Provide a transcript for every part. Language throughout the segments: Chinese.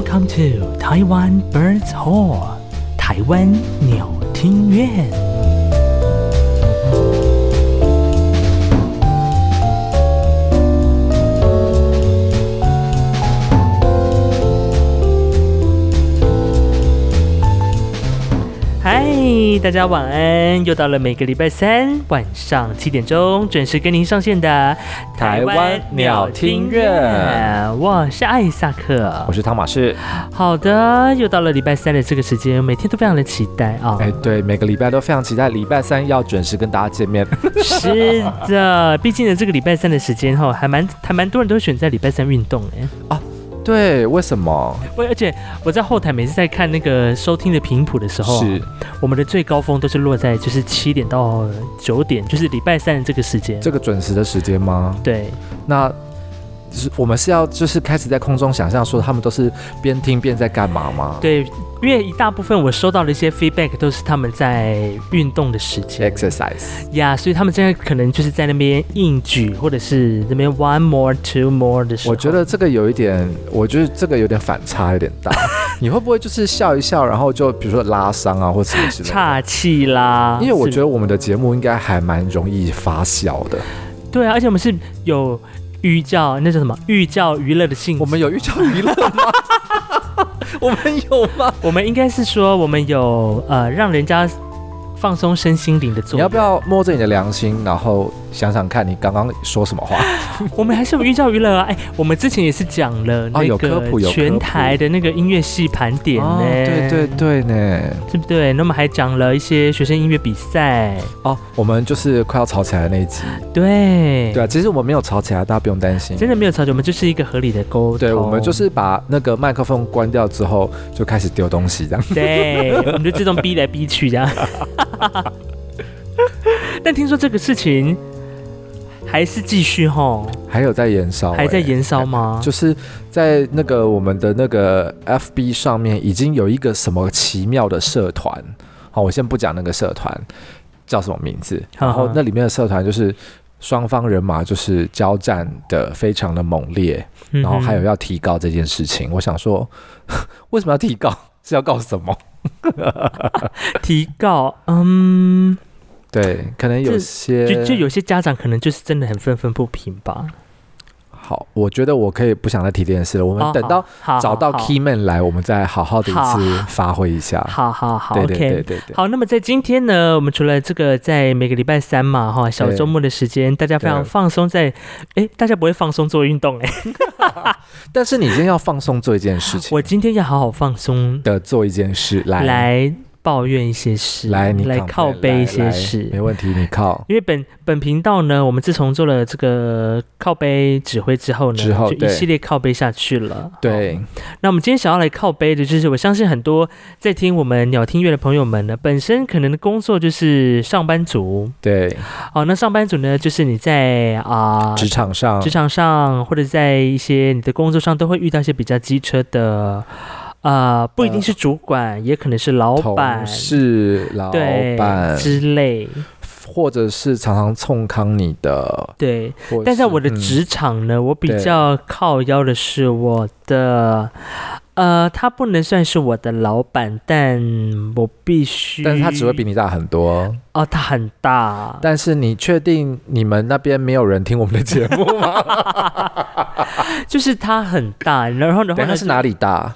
Welcome to Taiwan Birds Hall，台湾鸟听院。大家晚安！又到了每个礼拜三晚上七点钟准时跟您上线的台湾鸟听院。我是艾萨克，我是汤马士。好的，又到了礼拜三的这个时间，每天都非常的期待啊！哎，对，每个礼拜都非常期待礼拜三要准时跟大家见面。是的，毕竟呢，这个礼拜三的时间哈，还蛮还蛮多人都选在礼拜三运动哎啊。对，为什么？我而且我在后台每次在看那个收听的频谱的时候，是我们的最高峰都是落在就是七点到九点，就是礼拜三的这个时间，这个准时的时间吗？对，那是我们是要就是开始在空中想象说他们都是边听边在干嘛吗？对。因为一大部分我收到的一些 feedback 都是他们在运动的时间，exercise 呀，yeah, 所以他们现在可能就是在那边硬举，或者是那边 one more two more 的时候。我觉得这个有一点，我觉得这个有点反差，有点大。你会不会就是笑一笑，然后就比如说拉伤啊，或者什么之类的？岔气啦。因为我觉得我们的节目应该还蛮容易发笑的。对啊，而且我们是有寓教，那叫什么？寓教于乐的性质。我们有寓教于乐吗？我们有吗？我们应该是说，我们有呃，让人家放松身心灵的作用。你要不要摸着你的良心，然后想想看你刚刚说什么话？我们还是有寓教于乐啊！哎，我们之前也是讲了 那个全台的那个音乐系盘点呢，哦、对对对呢，对不对？那么还讲了一些学生音乐比赛哦。我们就是快要吵起来的那一集，对对啊。其实我们没有吵起来，大家不用担心，真的没有吵起来，我们就是一个合理的沟通。对，我们就是把那个麦克风关掉之后，就开始丢东西这样。对，我们就自动逼来逼去这样。但听说这个事情还是继续吼，还有在延烧，还在延烧吗？就是在那个我们的那个 FB 上面，已经有一个什么奇妙的社团。好，我先不讲那个社团叫什么名字，然后那里面的社团就是双方人马就是交战的非常的猛烈，然后还有要提高这件事情。我想说，为什么要提高？是要告什么？提告，嗯，对，可能有些就就有些家长可能就是真的很愤愤不平吧。好，我觉得我可以不想再提这件事了。我们等到找到 key man 来，我们再好好的一次发挥一下。好好好，OK，对对对。好，那么在今天呢，我们除了这个在每个礼拜三嘛，哈，小周末的时间，大家非常放松，在哎，大家不会放松做运动哎。但是你今天要放松做一件事情，我今天要好好放松的做一件事来来。抱怨一些事，来你来靠背一些事，没问题，你靠。因为本本频道呢，我们自从做了这个靠背指挥之后呢，之后就一系列靠背下去了。对，哦，那我们今天想要来靠背的，就是我相信很多在听我们鸟听乐的朋友们呢，本身可能的工作就是上班族。对，哦，那上班族呢，就是你在啊职场上，职场上或者在一些你的工作上，都会遇到一些比较机车的。呃，不一定是主管，呃、也可能是老板、是老板之类，或者是常常冲康你的。对，但在我的职场呢，嗯、我比较靠腰的是我的，呃，他不能算是我的老板，但我必须，但是他只会比你大很多。哦，他很大，但是你确定你们那边没有人听我们的节目吗？就是他很大，然后然后他是哪里大？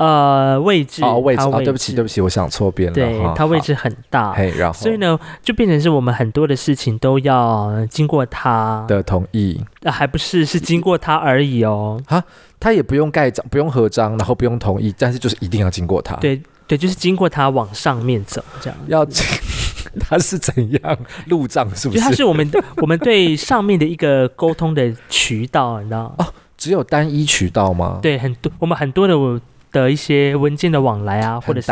呃，位置哦，位置哦，对不起，对不起，我想错边了。对，它位置很大，嘿，然后所以呢，就变成是我们很多的事情都要经过他的同意，啊，还不是是经过他而已哦。哈，他也不用盖章，不用合章，然后不用同意，但是就是一定要经过他。对对，就是经过他往上面走，这样要 他是怎样路障？是不是？他是我们我们对上面的一个沟通的渠道，你知道吗？哦，只有单一渠道吗？对，很多我们很多的我。的一些文件的往来啊，或者是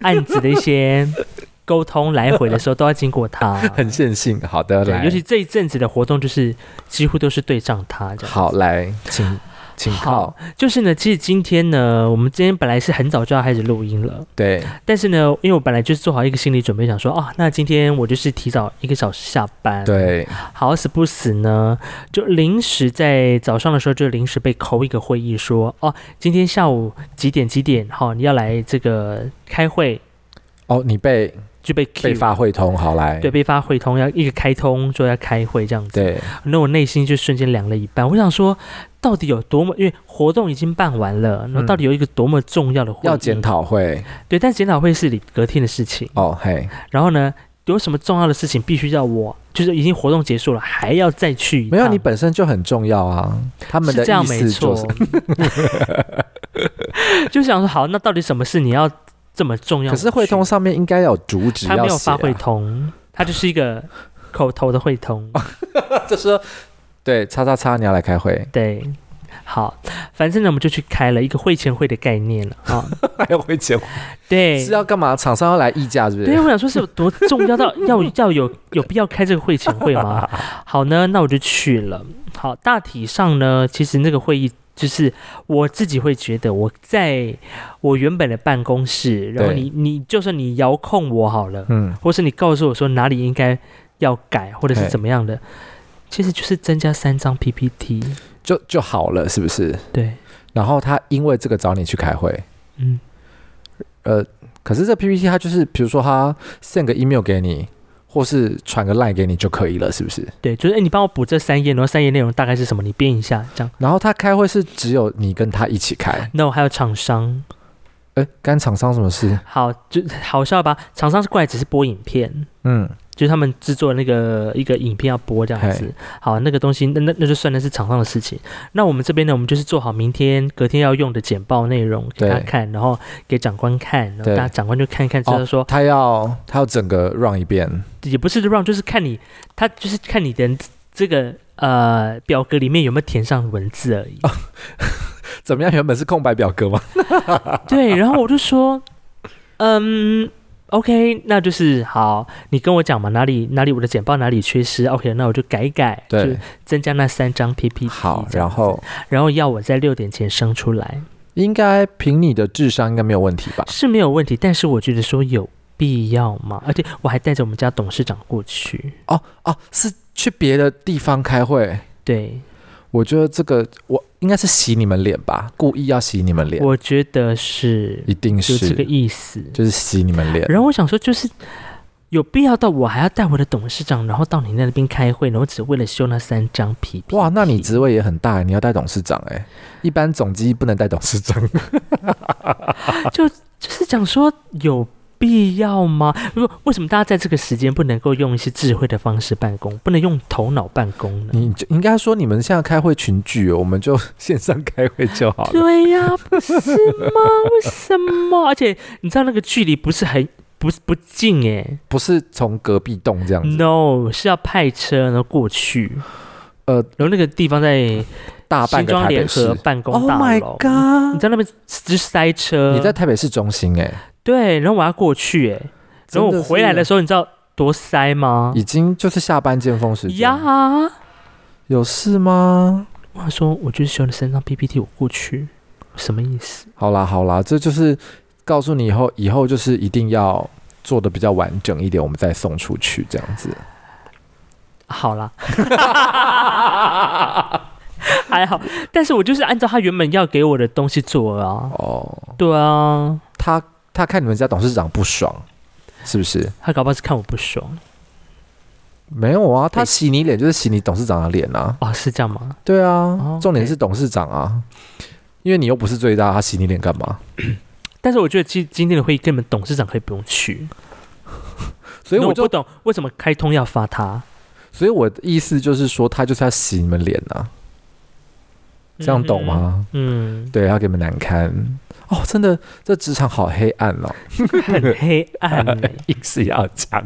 案子的一些 沟通来回的时候，都要经过他，很线性。好的，来，尤其这一阵子的活动，就是几乎都是对账他这样。好，来，请请靠。就是呢，其实今天呢，我们今天本来是很早就要开始录音了，对。但是呢，因为我本来就是做好一个心理准备，想说哦，那今天我就是提早一个小时下班，对。好死不死呢，就临时在早上的时候就临时被扣一个会议说，说哦，今天下午几点几点，好，你要来这个开会。哦，你被。就被被发会通，好来，对，被发会通，要一个开通，说要开会这样子。对，那我内心就瞬间凉了一半。我想说，到底有多么？因为活动已经办完了，那到底有一个多么重要的会议？要检讨会。对，但检讨会是你隔天的事情。哦嘿。然后呢，有什么重要的事情必须要我？就是已经活动结束了，还要再去？没有，你本身就很重要啊。他们的意思就是，就想说，好，那到底什么事你要？这么重要，可是汇通上面应该有主旨，啊，他没有发汇通，他就是一个口头的汇通，就是说，对，叉叉叉，你要来开会，对，好，反正呢，我们就去开了一个会前会的概念了 啊，还有会前会，对，是要干嘛？厂商要来议价，是不是？对，我想说是有多重要到要 要有有必要开这个会前会吗？好呢，那我就去了。好，大体上呢，其实那个会议。就是我自己会觉得，我在我原本的办公室，然后你你就算你遥控我好了，嗯，或是你告诉我说哪里应该要改，或者是怎么样的，其实就是增加三张 PPT 就就好了，是不是？对。然后他因为这个找你去开会，嗯，呃，可是这 PPT 他就是，比如说他 send 个 email 给你。或是传个 line 给你就可以了，是不是？对，就是哎，你帮我补这三页，然后三页内容大概是什么？你编一下，这样。然后他开会是只有你跟他一起开？那我还有厂商。哎，干厂商什么事？好，就好笑吧？厂商是过来只是播影片，嗯。就是他们制作那个一个影片要播这样子，好，那个东西那那那就算那是厂商的事情。那我们这边呢，我们就是做好明天隔天要用的简报内容给他看，然后给长官看，然后大家长官就看一看，知道说、哦、他要他要整个 run 一遍，也不是 run，就是看你他就是看你的这个呃表格里面有没有填上文字而已。哦、怎么样？原本是空白表格吗？对，然后我就说，嗯。OK，那就是好，你跟我讲嘛，哪里哪里我的简报哪里缺失？OK，那我就改改，对，就增加那三张 PPT。好，然后然后要我在六点前生出来，应该凭你的智商应该没有问题吧？是没有问题，但是我觉得说有必要吗？而且我还带着我们家董事长过去。哦哦，是去别的地方开会？对。我觉得这个我应该是洗你们脸吧，故意要洗你们脸。我觉得是，一定是这个意思，就是洗你们脸。然后我想说，就是有必要到我还要带我的董事长，然后到你那边开会，然后只为了修那三张 PPT。哇，那你职位也很大，你要带董事长哎，一般总机不能带董事长。就就是讲说有。必要吗？如果为什么大家在这个时间不能够用一些智慧的方式办公，不能用头脑办公呢？你就应该说你们现在开会群聚哦，我们就线上开会就好了。对呀、啊，不是吗？为什么？而且你知道那个距离不是很不是不近哎，不是从隔壁栋这样子。No，是要派车然后过去。呃，然后那个地方在大半个台北市办公大楼。Oh my god！你在那边直塞车。你在台北市中心哎。对，然后我要过去哎，然后我回来的时候，你知道多塞吗？已经就是下班尖峰时间呀。有事吗？我说，我就是修了三张 PPT，我过去，什么意思？好啦好啦，这就是告诉你以后，以后就是一定要做的比较完整一点，我们再送出去这样子。好啦，还好，但是我就是按照他原本要给我的东西做啊。哦，对啊，他。他看你们家董事长不爽，是不是？他搞不好是看我不爽。没有啊，他洗你脸就是洗你董事长的脸啊。哦，是这样吗？对啊，重点是董事长啊，因为你又不是最大，他洗你脸干嘛？但是我觉得今今天的会议根本董事长可以不用去，所以我就不懂为什么开通要发他。所以我的意思就是说，他就是要洗你们脸啊，这样懂吗？嗯，对，要给你们难堪。哦，真的，这职场好黑暗哦，很黑暗，硬是要讲，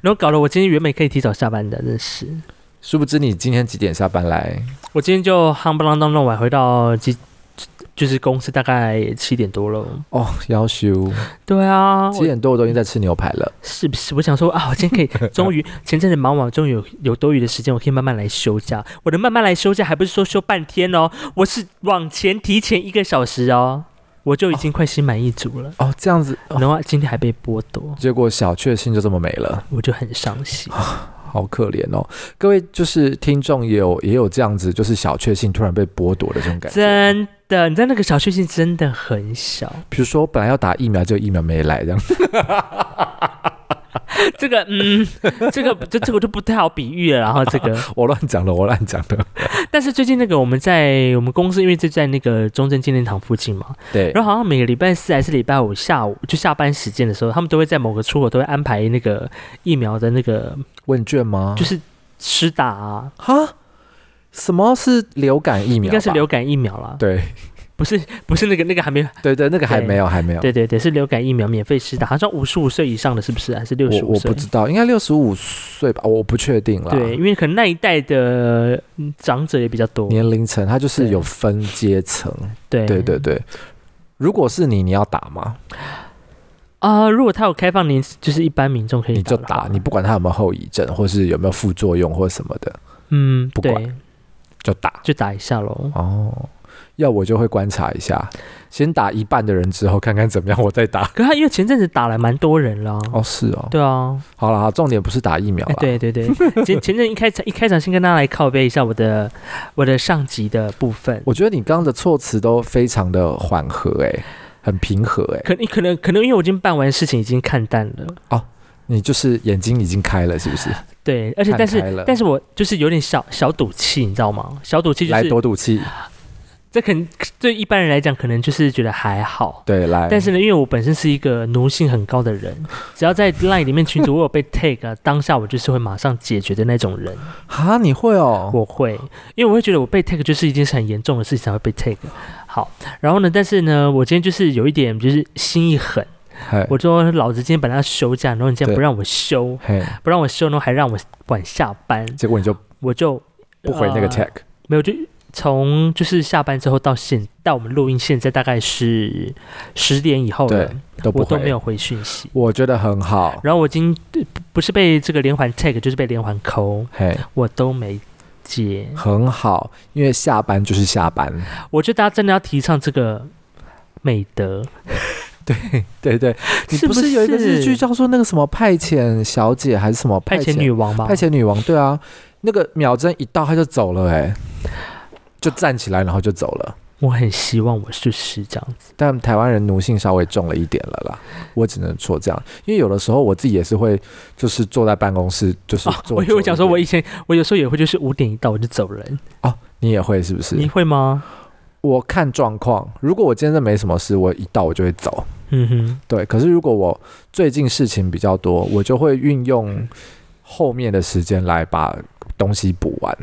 然后搞得我今天原本可以提早下班的，真是。殊不知你今天几点下班来？我今天就夯不啷当弄完，回到几就是公司大概七点多了。哦，要休。对啊，七点多我都已经在吃牛排了。是不是？我想说啊，我今天可以终于前阵子忙完，终于有有多余的时间，我可以慢慢来休假。我的慢慢来休假，还不是说休半天哦，我是往前提前一个小时哦，我就已经快心满意足了。哦，这样子，然后今天还被剥夺，结果小确幸就这么没了，我就很伤心。好可怜哦，各位就是听众也有也有这样子，就是小确幸突然被剥夺的这种感觉。真的，你在那个小确幸真的很小。比如说，本来要打疫苗，这个疫苗没来，这样。这个，嗯，这个，这这个就不太好比喻了。然后这个，我乱讲的，我乱讲的。但是最近那个我们在我们公司，因为就在那个中正纪念堂附近嘛，对。然后好像每个礼拜四还是礼拜五下午就下班时间的时候，他们都会在某个出口都会安排那个疫苗的那个问卷吗？就是施打啊。哈？什么是流感疫苗？应该是流感疫苗啦。对。不是不是那个那个还没有，对对，那个还没有还没有，对对对，是流感疫苗免费施打，好像五十五岁以上的是不是？还是六十五岁？我不知道，应该六十五岁吧，我不确定了。对，因为可能那一代的长者也比较多，年龄层它就是有分阶层。对对对对，如果是你，你要打吗？啊、呃，如果他有开放年，就是一般民众可以打，你就打，你不管他有没有后遗症，或是有没有副作用或什么的，嗯，不管就打，就打一下喽。哦。要我就会观察一下，先打一半的人之后看看怎么样，我再打。可他因为前阵子打了蛮多人了。哦，是哦。对啊。好了，重点不是打疫苗了。对对对，前前阵一开场一开场先跟大家来靠背一下我的我的上级的部分。我觉得你刚刚的措辞都非常的缓和，哎，很平和，哎。可你可能可能因为我已经办完事情，已经看淡了。哦，你就是眼睛已经开了，是不是？对，而且但是但是我就是有点小小赌气，你知道吗？小赌气就是来多赌气。这可能对一般人来讲，可能就是觉得还好。对，来。但是呢，因为我本身是一个奴性很高的人，只要在 LINE 里面群组我有被 tag，当下我就是会马上解决的那种人。啊，你会哦？我会，因为我会觉得我被 tag 就是一件很严重的事情才会被 tag。好，然后呢，但是呢，我今天就是有一点就是心一狠，我说老子今天本来要休假，然后你竟然不让我休，不让我休，然后还让我晚下班，结果你就我就不回那个 tag，呃、没有就。从就是下班之后到现到我们录音，现在大概是十点以后了，都我都没有回讯息，我觉得很好。然后我已经不是被这个连环 tag，就是被连环扣，我都没接，很好，因为下班就是下班。我觉得大家真的要提倡这个美德，对 对对，你不是有一个日剧叫做那个什么派遣小姐还是什么派遣女王吗？派遣女王，对啊，那个秒针一到他就走了，哎。就站起来，然后就走了。我很希望我就是这样子，但台湾人奴性稍微重了一点了啦。我只能说这样，因为有的时候我自己也是会，就是坐在办公室，就是坐、哦。我以为讲说，我以前我有时候也会，就是五点一到我就走人。哦，你也会是不是？你会吗？我看状况，如果我今天没什么事，我一到我就会走。嗯哼，对。可是如果我最近事情比较多，我就会运用后面的时间来把东西补完。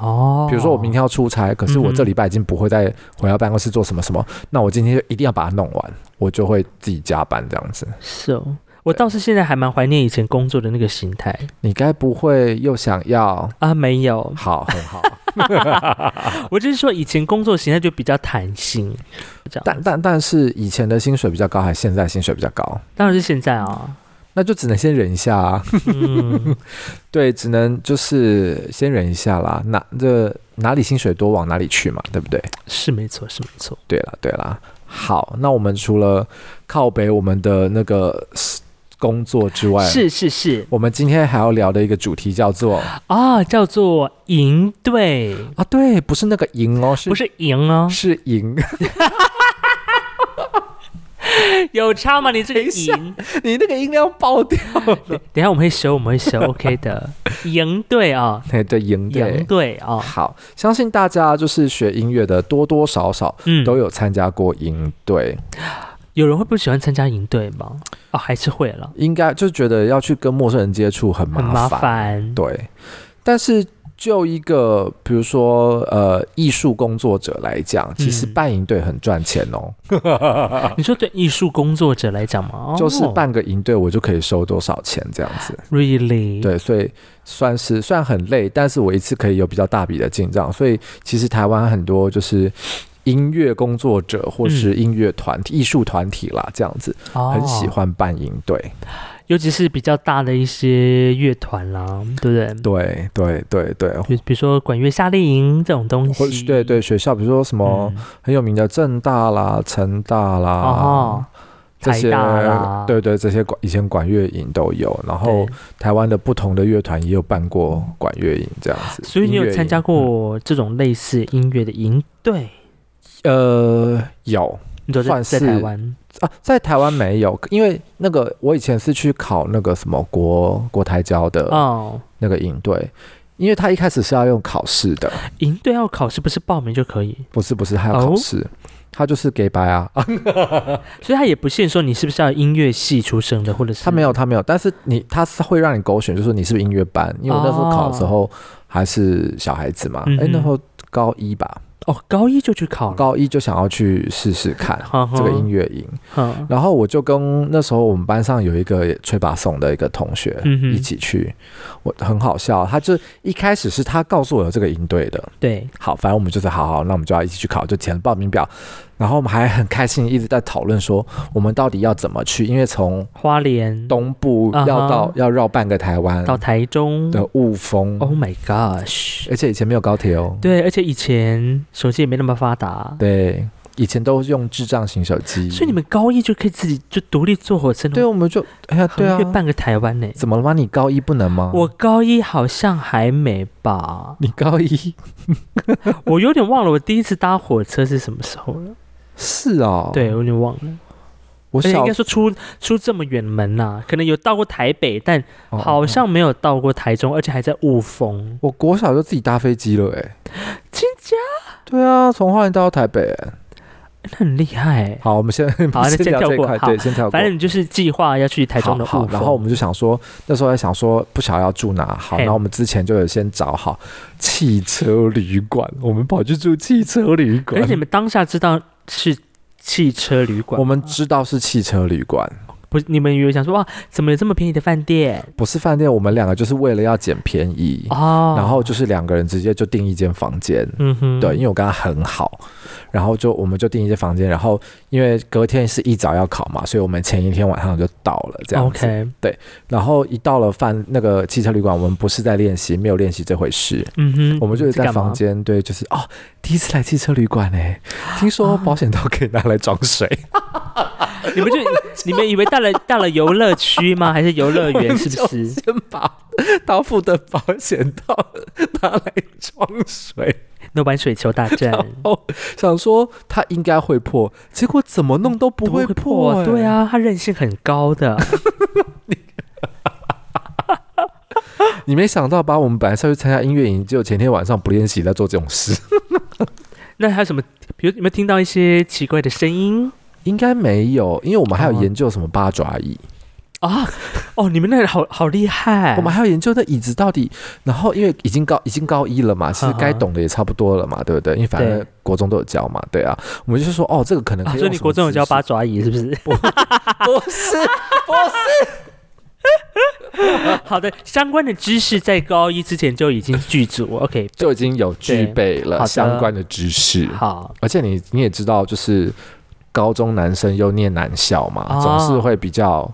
哦，比如说我明天要出差，可是我这礼拜已经不会再回到办公室做什么什么，嗯、那我今天就一定要把它弄完，我就会自己加班这样子。是哦，我倒是现在还蛮怀念以前工作的那个心态。你该不会又想要啊？没有，好，很好。我就是说，以前工作形态就比较弹性，但但但是以前的薪水比较高，还是现在薪水比较高？当然是现在啊。那就只能先忍一下啊，嗯、对，只能就是先忍一下啦。哪这哪里薪水多往哪里去嘛，对不对？是没错，是没错。对了，对了，好，那我们除了靠北我们的那个工作之外，是是是，我们今天还要聊的一个主题叫做啊，叫做营队啊，对，不是那个营哦，是不是营哦，是营。有差吗？你这个音，你那个音量爆掉了。等一下我们会修，我们会修，OK 的。赢队啊，对对，营队，营队啊。好，相信大家就是学音乐的，多多少少都有参加过营队。嗯。有人会不喜欢参加营队吗？哦，还是会了。应该就觉得要去跟陌生人接触很麻烦。很麻烦。对，但是。就一个，比如说，呃，艺术工作者来讲，其实办营队很赚钱哦。嗯、你说对艺术工作者来讲吗？就是办个营队，我就可以收多少钱这样子。Really？对，所以算是算很累，但是我一次可以有比较大笔的进账。所以其实台湾很多就是音乐工作者或是音乐团体、艺术团体啦，这样子，哦、很喜欢办营队，尤其是比较大的一些乐团啦，对不对？对对对对，比比如说管乐夏令营这种东西，对对，学校比如说什么很有名的正大啦、成大啦。哦这些对对，这些管以前管乐营都有，然后台湾的不同的乐团也有办过管乐营这样子。所以你有参加过这种类似音乐的营队？呃，有，算是在台湾啊，在台湾没有，因为那个我以前是去考那个什么国国台交的哦，那个营队，因为他一开始是要用考试的，营队要考试不是报名就可以？不是不是，还要考试。哦。他就是给白啊，所以他也不限说你是不是要音乐系出身的，或者是他没有他没有，但是你他是会让你勾选，就是你是不是音乐班，因为我那时候考的时候还是小孩子嘛，哎、哦欸，那时候高一吧。哦，高一就去考，高一就想要去试试看这个音乐营，然后我就跟那时候我们班上有一个吹把送的一个同学一起去，我很好笑，他就一开始是他告诉我有这个营队的，对，好，反正我们就是好好，那我们就要一起去考，就填报名表。然后我们还很开心，一直在讨论说我们到底要怎么去，因为从花莲东部要到、uh -huh, 要绕半个台湾到台中的雾峰。Oh my gosh！而且以前没有高铁哦。对，而且以前手机也没那么发达。对，以前都用智障型手机。所以你们高一就可以自己就独立坐火车？对，我们就哎呀，对啊，半个台湾呢？怎么了吗？你高一不能吗？我高一好像还没吧？你高一？我有点忘了，我第一次搭火车是什么时候了？是啊，对，我有点忘了。我应该说出出这么远门呐、啊，可能有到过台北，但好像没有到过台中，而且还在雾峰。我国小就自己搭飞机了，哎，真假？对啊，从花莲到台北，那很厉害。好，我们先好，先跳过，对，先跳过。反正你就是计划要去台中的雾峰，然后我们就想说，那时候在想说，不晓得要住哪，好，然后我们之前就有先找好汽车旅馆，我们跑去住汽车旅馆。而且你们当下知道。是汽车旅馆，我们知道是汽车旅馆。不，你们以为想说哇，怎么有这么便宜的饭店？不是饭店，我们两个就是为了要捡便宜哦，然后就是两个人直接就订一间房间。嗯哼，对，因为我跟他很好，然后就我们就订一间房间，然后因为隔天是一早要考嘛，所以我们前一天晚上就到了，这样子。Okay. 对，然后一到了饭那个汽车旅馆，我们不是在练习，没有练习这回事。嗯哼，我们就是在房间，对，就是哦，第一次来汽车旅馆哎，听说保险套可以拿来装水。你们就你们以为到了到了游乐区吗？还是游乐园？是不是？先把刀付的保险套拿来装水，那玩水球大战。哦，想说他应该会破，结果怎么弄都不会破，欸。对啊，他韧性很高的。你，没想到，把我们本来是要去参加音乐营，结果前天晚上不练习，在做这种事。那还有什么？比如有没有听到一些奇怪的声音？应该没有，因为我们还有研究什么八爪椅啊！哦，你们那里好好厉害！我们还要研究那椅子到底，然后因为已经高已经高一了嘛，其实该懂的也差不多了嘛，对不对？因为反正国中都有教嘛，对啊，我们就是说哦，这个可能可以、啊。所以你国中有教八爪椅是不是？不，不是，不是。好的，相关的知识在高一之前就已经具足，OK，就已经有具备了相关的知识。好，而且你你也知道，就是。高中男生又念男校嘛，哦、总是会比较，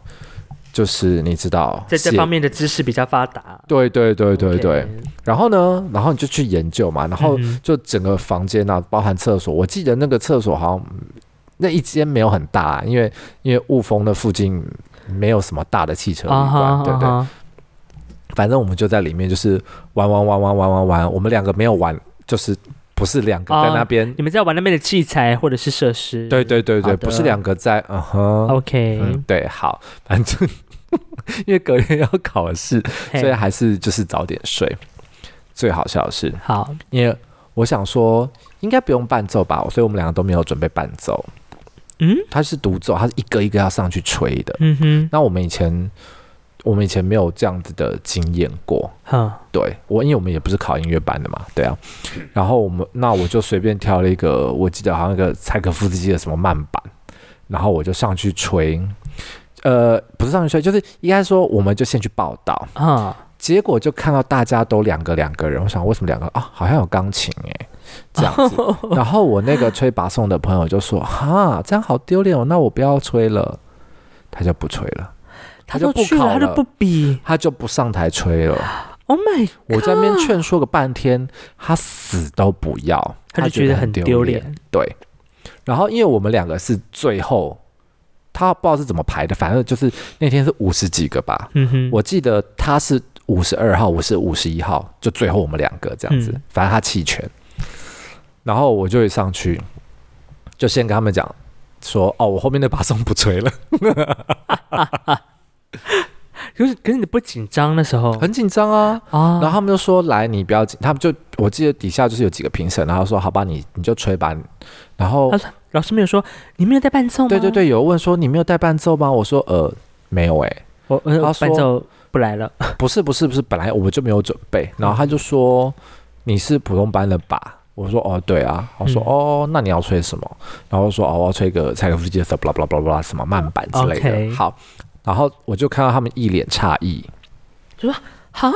就是你知道，在这方面的知识比较发达。对对对对对。Okay. 然后呢，然后你就去研究嘛，然后就整个房间啊，包含厕所，我记得那个厕所好像那一间没有很大，因为因为雾峰的附近没有什么大的汽车旅馆，哦、对不对，对？反正我们就在里面，就是玩玩玩玩玩玩玩，我们两个没有玩，就是。不是两个在那边、哦，你们在玩那边的器材或者是设施？对对对对，不是两个在，嗯哼，OK，嗯，对，好，反正 因为隔天要考试，所以还是就是早点睡。最好笑的是，好，因为我想说应该不用伴奏吧，所以我们两个都没有准备伴奏。嗯，他是独奏，他是一个一个要上去吹的。嗯哼，那我们以前。我们以前没有这样子的经验过，嗯，对我，因为我们也不是考音乐班的嘛，对啊。然后我们那我就随便挑了一个，我记得好像一个柴可夫斯基的什么慢板，然后我就上去吹，呃，不是上去吹，就是应该说我们就先去报道啊。结果就看到大家都两个两个人，我想为什么两个啊？好像有钢琴诶。这样子。然后我那个吹拔送的朋友就说：“哈，这样好丢脸哦，那我不要吹了。”他就不吹了，他就不考了，他就不比，他就不上台吹了。Oh my！我在那边劝说个半天，他死都不要，他就觉得很丢脸。对。然后因为我们两个是最后。他不知道是怎么排的，反正就是那天是五十几个吧。嗯哼，我记得他是五十二号，我是五十一号，就最后我们两个这样子。嗯、反正他弃权，然后我就会上去，就先跟他们讲说：“哦，我后面那把松不吹了。” 可是可是你不紧张那时候？很紧张啊！啊，然后他们就说：“来，你不要紧。”他们就我记得底下就是有几个评审，然后说：“好吧，你你就吹吧。”然后。老师没有说你没有带伴奏吗？对对对，有问说你没有带伴奏吗？我说呃没有哎、欸，我呃伴奏不来了。不是不是不是，本来我们就没有准备。然后他就说你是普通班的吧？我说哦对啊。我说哦那你要吹什么？然后说哦我要吹个柴可夫斯基的什么 blah blah blah blah 什么慢板之类的。Okay. 好，然后我就看到他们一脸诧异，就说哈。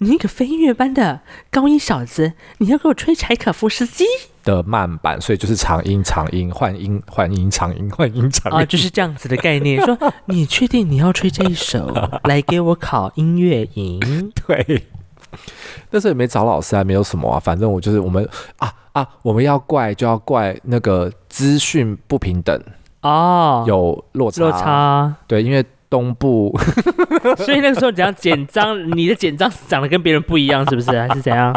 你一个非音乐班的高音小子，你要给我吹柴可夫斯基的慢板，所以就是长音长音换音换音长音换音长音啊，就是这样子的概念。说你确定你要吹这一首 来给我考音乐营？对，那时候也没找老师，还没有什么啊。反正我就是我们啊啊，我们要怪就要怪那个资讯不平等哦，有落差，落差对，因为。东部，所以那个时候你讲简章，你的简章长得跟别人不一样，是不是？还是怎样？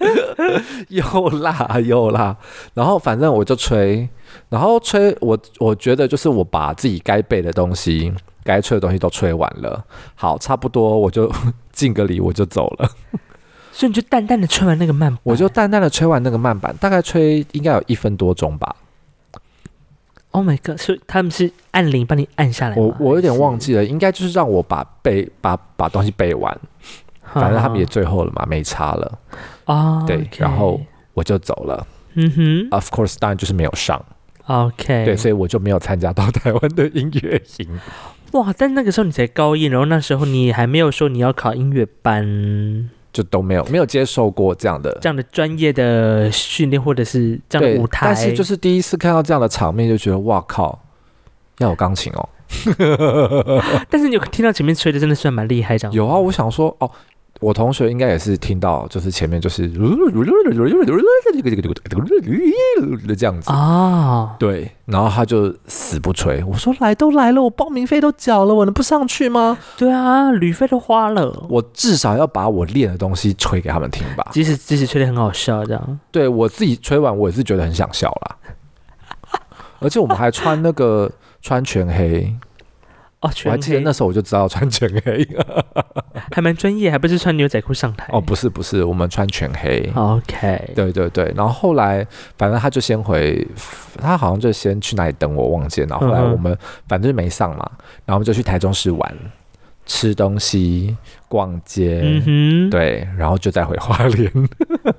又辣又辣，然后反正我就吹，然后吹我我觉得就是我把自己该背的东西、该吹的东西都吹完了，好，差不多我就 敬个礼，我就走了。所以你就淡淡的吹完那个慢板，我就淡淡的吹完那个慢板，大概吹应该有一分多钟吧。Oh my god！所以他们是按铃帮你按下来？我我有点忘记了，应该就是让我把背把把东西背完，反正他们也最后了嘛，没差了啊。对，然后我就走了。嗯哼，Of course，当然就是没有上。OK，对，所以我就没有参加到台湾的音乐营。哇！但那个时候你才高一，然后那时候你还没有说你要考音乐班。就都没有没有接受过这样的这样的专业的训练，或者是这样的舞台。但是就是第一次看到这样的场面，就觉得哇靠，要有钢琴哦。但是你有听到前面吹的，真的算蛮厉害，这样。有啊，我想说哦。我同学应该也是听到，就是前面就是这样子啊，对，然后他就死不吹。我说来都来了，我报名费都缴了，我能不上去吗？对啊，旅费都花了，我至少要把我练的东西吹给他们听吧。即使即使吹的很好笑，这样。对，我自己吹完，我也是觉得很想笑啦。而且我们还穿那个穿全黑。哦，我还记得那时候我就知道穿全黑，还蛮专业，还不是穿牛仔裤上台。哦，不是不是，我们穿全黑。OK，对对对。然后后来，反正他就先回，他好像就先去哪里等我，忘记。然后后来我们反正就没上嘛，然后我们就去台中市玩，吃东西、逛街，嗯哼，对，然后就再回花莲。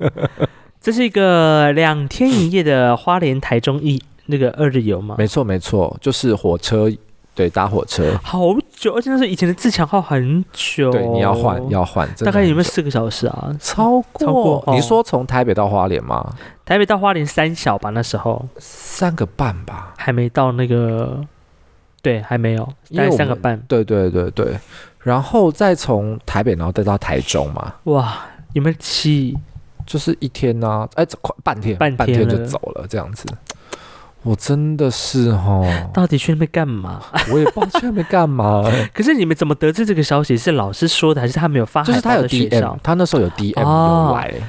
这是一个两天一夜的花莲台中一那个二日游吗？没错没错，就是火车。对，搭火车好久，而且那是以前的自强号，很久。对，你要换，要换，大概有没有四个小时啊？超过，超过。你说从台北到花莲吗？台北到花莲三小吧，那时候三个半吧，还没到那个，对，还没有，大概三个半。对对对对，然后再从台北，然后再到台中嘛。哇，有没有七？就是一天呢、啊？哎，快半天，半天就走了，这样子。我真的是哦，到底去那边干嘛？我也不知道去那边干嘛。可是你们怎么得知这个消息？是老师说的，还是他没有发？就是他有 DM，他那时候有 DM 有来，哦、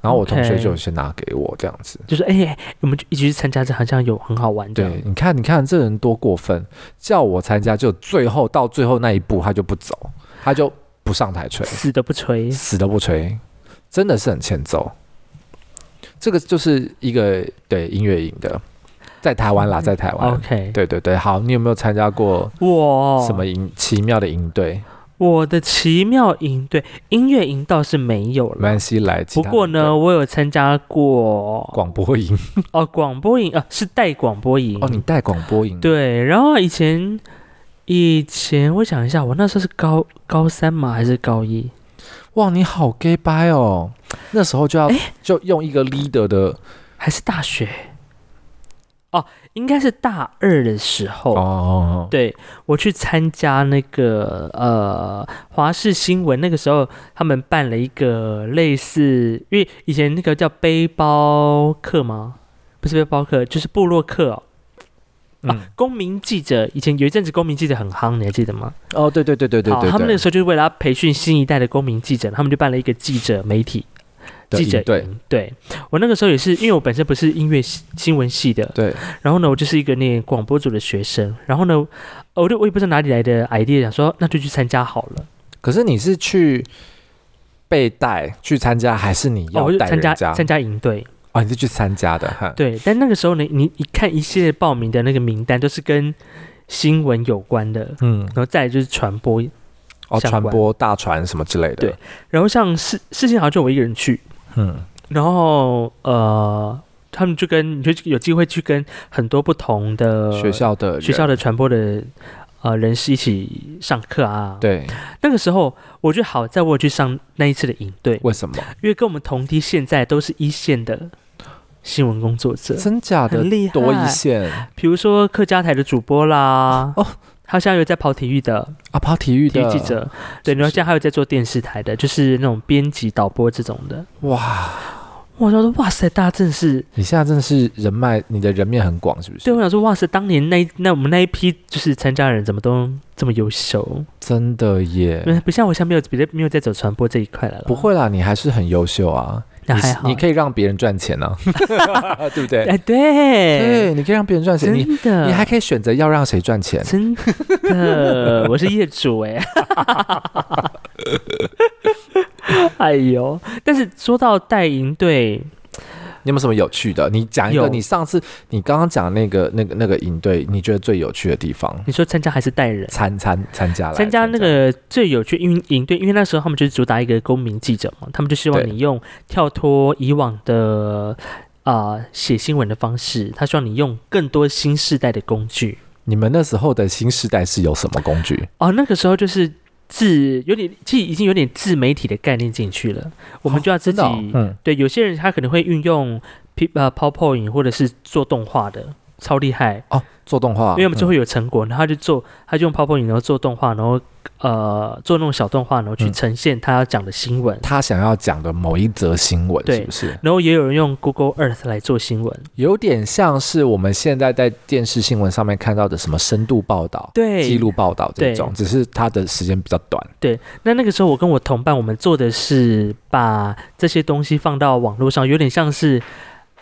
然后我同学就先拿给我这样子。就是哎、欸，我们就一起去参加，这好像有很好玩。对，你看，你看这人多过分，叫我参加，就最后到最后那一步他就不走，他就不上台吹，死都不吹，死都不吹，真的是很欠揍。这个就是一个对音乐营的。在台湾啦，在台湾。OK，对对对，好，你有没有参加过哇什么营奇妙的营队？我的奇妙营队音乐营倒是没有了。没关系，来。不过呢，我有参加过广播营。哦，广播营啊，是带广播营。哦，你带广播营。对，然后以前以前我想一下，我那时候是高高三嘛？还是高一？哇，你好 gay 掰哦！那时候就要就用一个 leader 的，还是大学？哦，应该是大二的时候哦。对，我去参加那个呃华视新闻，那个时候他们办了一个类似，因为以前那个叫背包客吗？不是背包客，就是布洛克哦。啊，公民记者以前有一阵子公民记者很夯，你还记得吗？哦，对对对对对对，对，他们那个时候就是为了要培训新一代的公民记者，他们就办了一个记者媒体。记者对，对我那个时候也是，因为我本身不是音乐新闻系的，对。然后呢，我就是一个念广播组的学生。然后呢，我就我也不知道哪里来的 idea，想说那就去参加好了。可是你是去被带去参加，还是你要？参加参加营队哦，你是去参加的哈？对。但那个时候呢，你一看一系列报名的那个名单，都是跟新闻有关的，嗯。然后再来就是传播，哦，传播大传什么之类的。对。然后像事事情好像就我一个人去。嗯，然后呃，他们就跟你就有机会去跟很多不同的学校的学校的传播的呃人士一起上课啊。对，那个时候我觉得好在我有去上那一次的营队。为什么？因为跟我们同梯现在都是一线的新闻工作者，真假的？厉害，多一线。比如说客家台的主播啦，哦。他现在有在跑体育的啊，跑体育的体育记者，对，然后现在还有在做电视台的，就是那种编辑、导播这种的。哇，我说哇塞，大家真的是，你现在真的是人脉，你的人面很广，是不是？对，我想说哇塞，当年那那我们那一批就是参加的人，怎么都这么优秀？真的耶，不像我现在没有别的没有在走传播这一块了。不会啦，你还是很优秀啊。你你可以让别人赚钱呢、啊，对不对？哎，对对，你可以让别人赚钱，你你还可以选择要让谁赚钱，真的，我是业主哎，哎呦！但是说到带营队。你有没有什么有趣的？你讲一个，你上次你刚刚讲那个那个那个营队，你觉得最有趣的地方？你说参加还是带人？参参参加了。参加那个最有趣，因为营队，因为那时候他们就是主打一个公民记者嘛，他们就希望你用跳脱以往的啊写、呃、新闻的方式，他希望你用更多新世代的工具。你们那时候的新世代是有什么工具？哦，那个时候就是。自有点，其实已经有点自媒体的概念进去了。我们就要自己，哦哦嗯、对有些人他可能会运用 P 呃 PowerPoint 或者是做动画的，超厉害。哦。做动画，因为我们就会有成果，嗯、然后他就做，他就用 PowerPoint 然后做动画，然后呃做那种小动画，然后去呈现他要讲的新闻，他想要讲的某一则新闻，对，是不是？然后也有人用 Google Earth 来做新闻，有点像是我们现在在电视新闻上面看到的什么深度报道、对，记录报道这种，只是它的时间比较短。对，那那个时候我跟我同伴，我们做的是把这些东西放到网络上，有点像是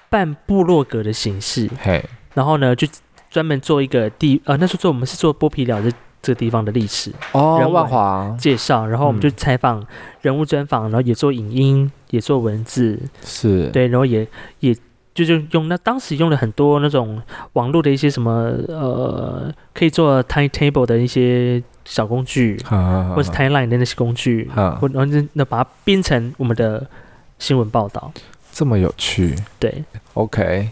半部落格的形式，嘿，然后呢就。专门做一个地呃，那时候做我们是做剥皮寮这这个地方的历史哦，人万华。介绍，然后我们就采访人物专访，然后也做影音，也做文字，是。对，然后也也就是用那当时用了很多那种网络的一些什么呃，可以做 timetable 的一些小工具，或是 timeline 的那些工具，或然后那把它编成我们的新闻报道，这么有趣，对，OK。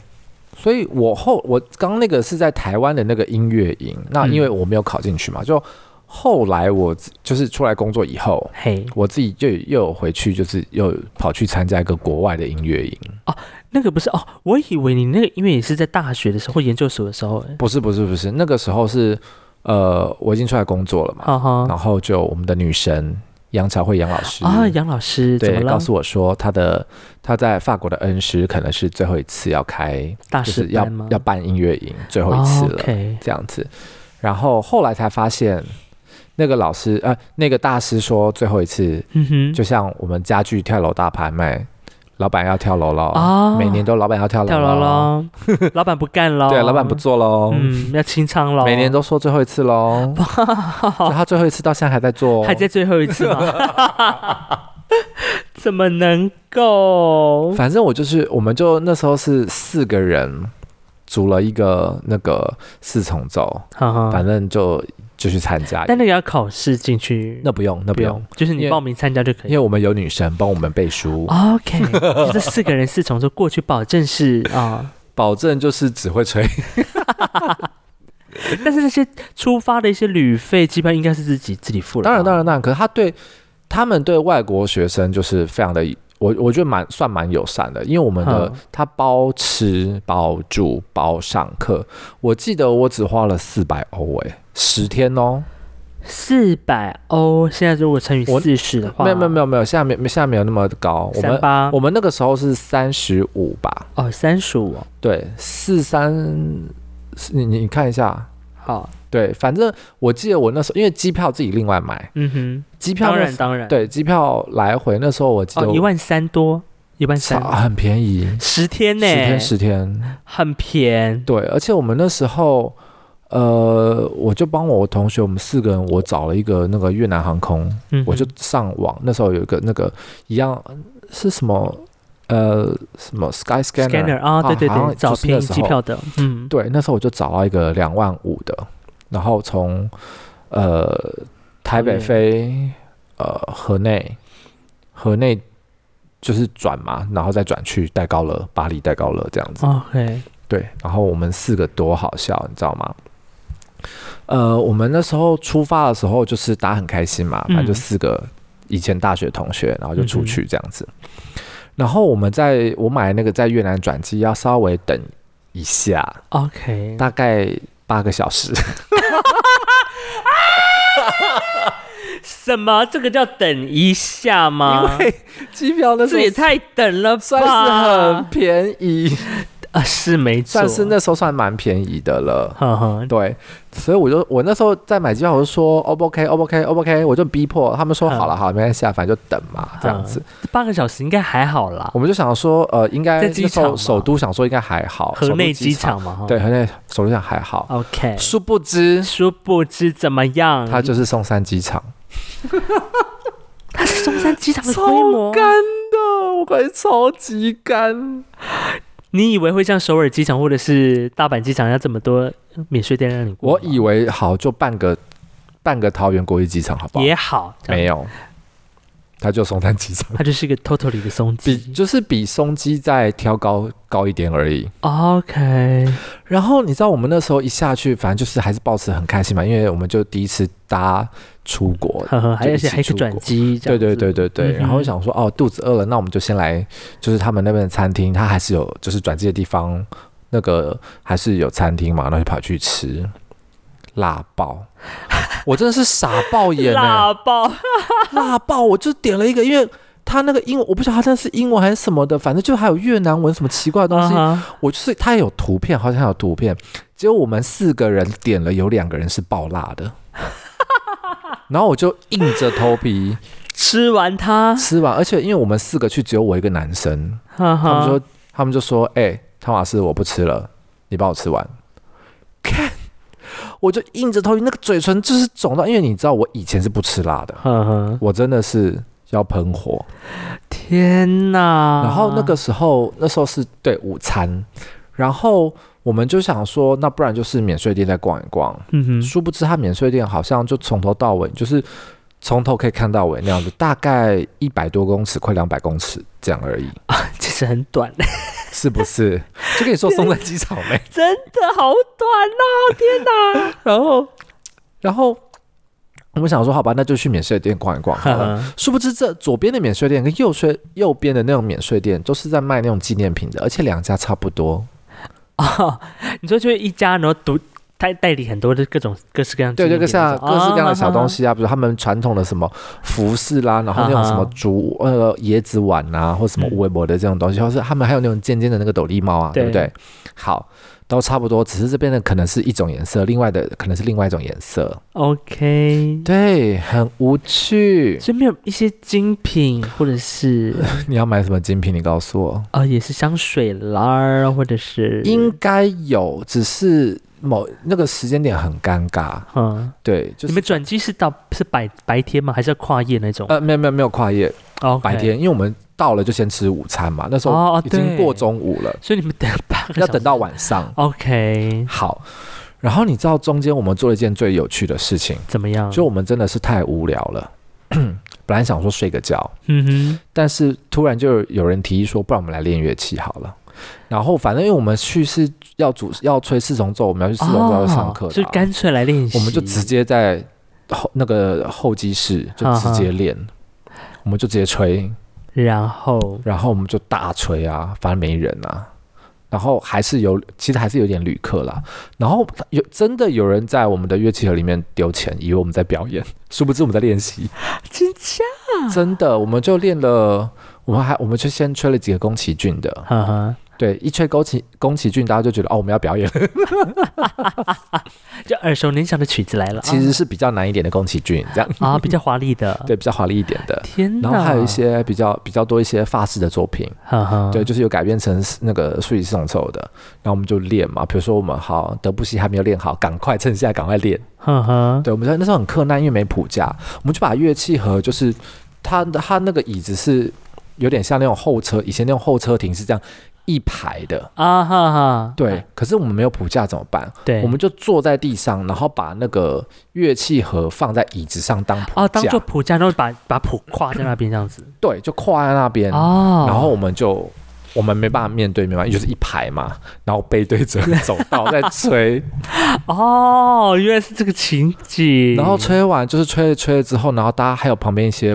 所以我后我刚那个是在台湾的那个音乐营，那因为我没有考进去嘛，就后来我就是出来工作以后，嘿，我自己就又有回去，就是又跑去参加一个国外的音乐营。哦，那个不是哦，我以为你那个音乐也是在大学的时候或研究所的时候，不是不是不是，那个时候是呃我已经出来工作了嘛，哦、然后就我们的女神。杨朝慧杨老师啊，杨老师对，告诉我说他的他在法国的恩师可能是最后一次要开大师班吗？要要办音乐营最后一次了，这样子。然后后来才发现，那个老师呃，那个大师说最后一次，嗯哼，就像我们家具跳楼大拍卖。老板要跳楼了，哦，每年都老板要跳楼了，老板不干了，对，老板不做喽，嗯，要清仓了，每年都说最后一次喽，他最后一次到现在还在做，还在最后一次吗？怎么能够？反正我就是，我们就那时候是四个人组了一个那个四重奏，反正就。就去参加，但那个要考试进去，那不用，那不用，就是你报名参加就可以。因为我们有女生帮我们背书。OK，这 四个人四重奏过去，保证是啊，保证就是只会吹。但是那些出发的一些旅费，基本上应该是自己自己付了。当然，当然，当然。可是他对他们对外国学生就是非常的，我我觉得蛮算蛮友善的，因为我们的他包吃包住包上课，我记得我只花了四百欧诶，十天哦。四百欧，现在如果乘以四十的话，没有没有没有没有，现在没现在没有那么高。我们，我们那个时候是三十五吧？哦，三十五。对，四三，你你看一下。好，对，反正我记得我那时候因为机票自己另外买，嗯哼，机票当然当然，对，机票来回那时候我记得一万三多，一万三，很便宜，十天呢，十天十天，很便。宜。对，而且我们那时候。呃，我就帮我同学，我们四个人，我找了一个那个越南航空，嗯、我就上网，那时候有一个那个一样是什么呃什么 Sky Scanner, Scanner 啊，对对对，找便宜机票的，嗯，对，那时候我就找到一个两万五的，然后从呃台北飞呃河内，河内就是转嘛，然后再转去戴高乐，巴黎戴高乐这样子，OK，对，然后我们四个多好笑，你知道吗？呃，我们那时候出发的时候，就是大家很开心嘛，反正就四个以前大学同学，然后就出去这样子。嗯、然后我们在我买那个在越南转机，要稍微等一下，OK，大概八个小时。什么？这个叫等一下吗？因为机票那时候这也太等了吧，算是很便宜。啊，是没错，算是那时候算蛮便宜的了。呵呵，对，所以我就我那时候在买机票，我就说 O 不 OK，O 不 OK，O 不 OK，我就逼迫他们说好了，好了，没关系，反正就等嘛，这样子。八个小时应该还好啦。我们就想说，呃，应该在机场首都想说应该还好，河内机场嘛，对，河内首都想还好。OK，殊不知，殊不知怎么样？它就是松山机场，它是松山机场的规模，干的，我感觉超级干。你以为会像首尔机场或者是大阪机场要这么多免税店让你过？我以为好就办个半个桃园国际机场好不好？也好，没有，它就松山机场，它就是一个 totally 的松机，比就是比松机再挑高高一点而已。OK，然后你知道我们那时候一下去，反正就是还是保持很开心嘛，因为我们就第一次搭。出国，呵呵，而且还是转机，对对对对对。嗯、然后想说，哦，肚子饿了，那我们就先来，就是他们那边的餐厅，它还是有，就是转机的地方，那个还是有餐厅嘛，那就跑去吃，辣爆，我真的是傻爆眼，辣爆，辣爆，我就点了一个，因为他那个英文我不晓得他那是英文还是什么的，反正就还有越南文什么奇怪的东西，我就是他有图片，好像有图片，结果我们四个人点了，有两个人是爆辣的。然后我就硬着头皮吃完它，吃完，而且因为我们四个去，只有我一个男生，他们说，他们就说，哎、欸，汤马斯，我不吃了，你帮我吃完。看，我就硬着头皮，那个嘴唇就是肿到，因为你知道我以前是不吃辣的，我真的是要喷火，天哪！然后那个时候，那时候是对午餐，然后。我们就想说，那不然就是免税店再逛一逛。嗯哼，殊不知他免税店好像就从头到尾，就是从头可以看到尾那样子，大概一百多公尺，快两百公尺这样而已。啊，其实很短，是不是？就跟你说松山机草莓？真的好短呐！天哪！然后，然后我们想说，好吧，那就去免税店逛一逛好了。嗯、殊不知，这左边的免税店跟右税右边的那种免税店都是在卖那种纪念品的，而且两家差不多。哦，你说就是一家，然后独代代理很多的各种各式各样，对，这个像各式各样的小东西啊，比如他们传统的什么服饰啦，然后那种什么竹呃椰子碗啊，或什么围脖的这种东西，或是他们还有那种尖尖的那个斗笠帽啊，对不对？好，都差不多，只是这边的可能是一种颜色，另外的可能是另外一种颜色。OK，对，很无趣，所以没有一些精品，或者是 你要买什么精品？你告诉我啊，也是香水啦，或者是应该有，只是。某那个时间点很尴尬，嗯，对，就是你们转机是到是白白天吗？还是要跨夜那种？呃，没有没有没有跨夜，哦，白天，因为我们到了就先吃午餐嘛，那时候已经过中午了，所以你们等要等到晚上。OK，好，然后你知道中间我们做了一件最有趣的事情，怎么样？就我们真的是太无聊了，本来想说睡个觉，嗯哼，但是突然就有人提议说，不然我们来练乐器好了。然后反正因为我们去是要主要吹四重奏，我们要去四重奏要上课，就干脆来练习。我们就直接在后那个候机室就直接练。我们就直接吹，然后然后我们就大吹啊，反正没人啊。然后还是有，其实还是有点旅客啦。然后有真的有人在我们的乐器盒里面丢钱，以为我们在表演，殊不知我们在练习。真假？真的，我们就练了，我们还我们就先吹了几个宫崎骏的。呵呵对，一吹宫崎宫崎骏，大家就觉得哦，我们要表演，就耳熟能详的曲子来了。其实是比较难一点的宫崎骏，这样啊，比较华丽的，对，比较华丽一点的。天哪！然后还有一些比较比较多一些法式的作品，呵呵对，就是有改编成那个竖笛四重奏的。然后我们就练嘛，比如说我们好德布西还没有练好，赶快趁现在赶快练。呵呵对，我们那时候很困难，因为没谱架，我们就把乐器盒，就是它的它那个椅子是有点像那种候车，以前那种候车亭是这样。一排的啊哈哈，对，可是我们没有谱架怎么办？对，我们就坐在地上，然后把那个乐器盒放在椅子上当谱架，哦，当做谱架，然后把把谱跨在那边这样子。对，就跨在那边哦，然后我们就我们没办法面对面嘛，就是一排嘛，然后背对着走道在吹。哦，原来是这个情景。然后吹完就是吹了吹了之后，然后大家还有旁边一些。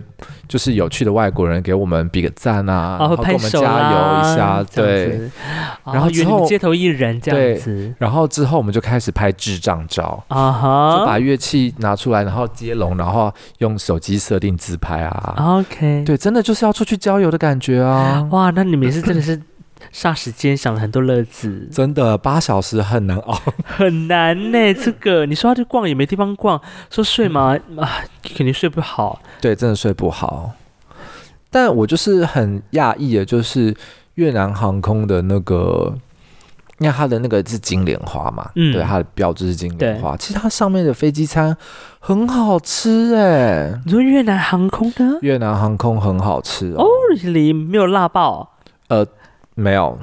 就是有趣的外国人给我们比个赞啊，然后给我们加油一下，对。然后之后街头艺人这样子，然后之后我们就开始拍智障照啊哈，就把乐器拿出来，然后接龙，然后用手机设定自拍啊。OK，对，真的就是要出去郊游的感觉啊！哇，那你们是真的是霎时间想了很多乐子，真的八小时很难熬，很难呢。这个你说要去逛也没地方逛，说睡嘛？啊，肯定睡不好。对，真的睡不好。但我就是很讶异的，就是越南航空的那个，因为它的那个是金莲花嘛，嗯，对，它的标志是金莲花。其实它上面的飞机餐很好吃哎。你说越南航空的？越南航空很好吃哦，里没有辣爆？呃，没有，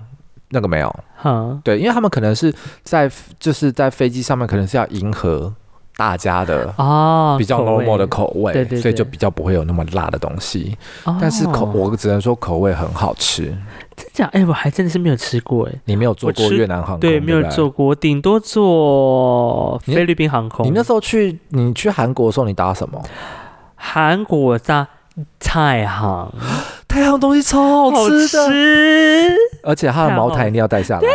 那个没有。哈，对，因为他们可能是在就是在飞机上面，可能是要迎合。大家的啊，比较 normal 的口味，对对，所以就比较不会有那么辣的东西。但是口，我只能说口味很好吃。真假？哎，我还真的是没有吃过哎。你没有坐过越南航空？对，没有坐过，顶多坐菲律宾航空。你那时候去，你去韩国的时候，你搭什么？韩国搭太行，太行东西超好吃的，而且它的茅台一定要带下来。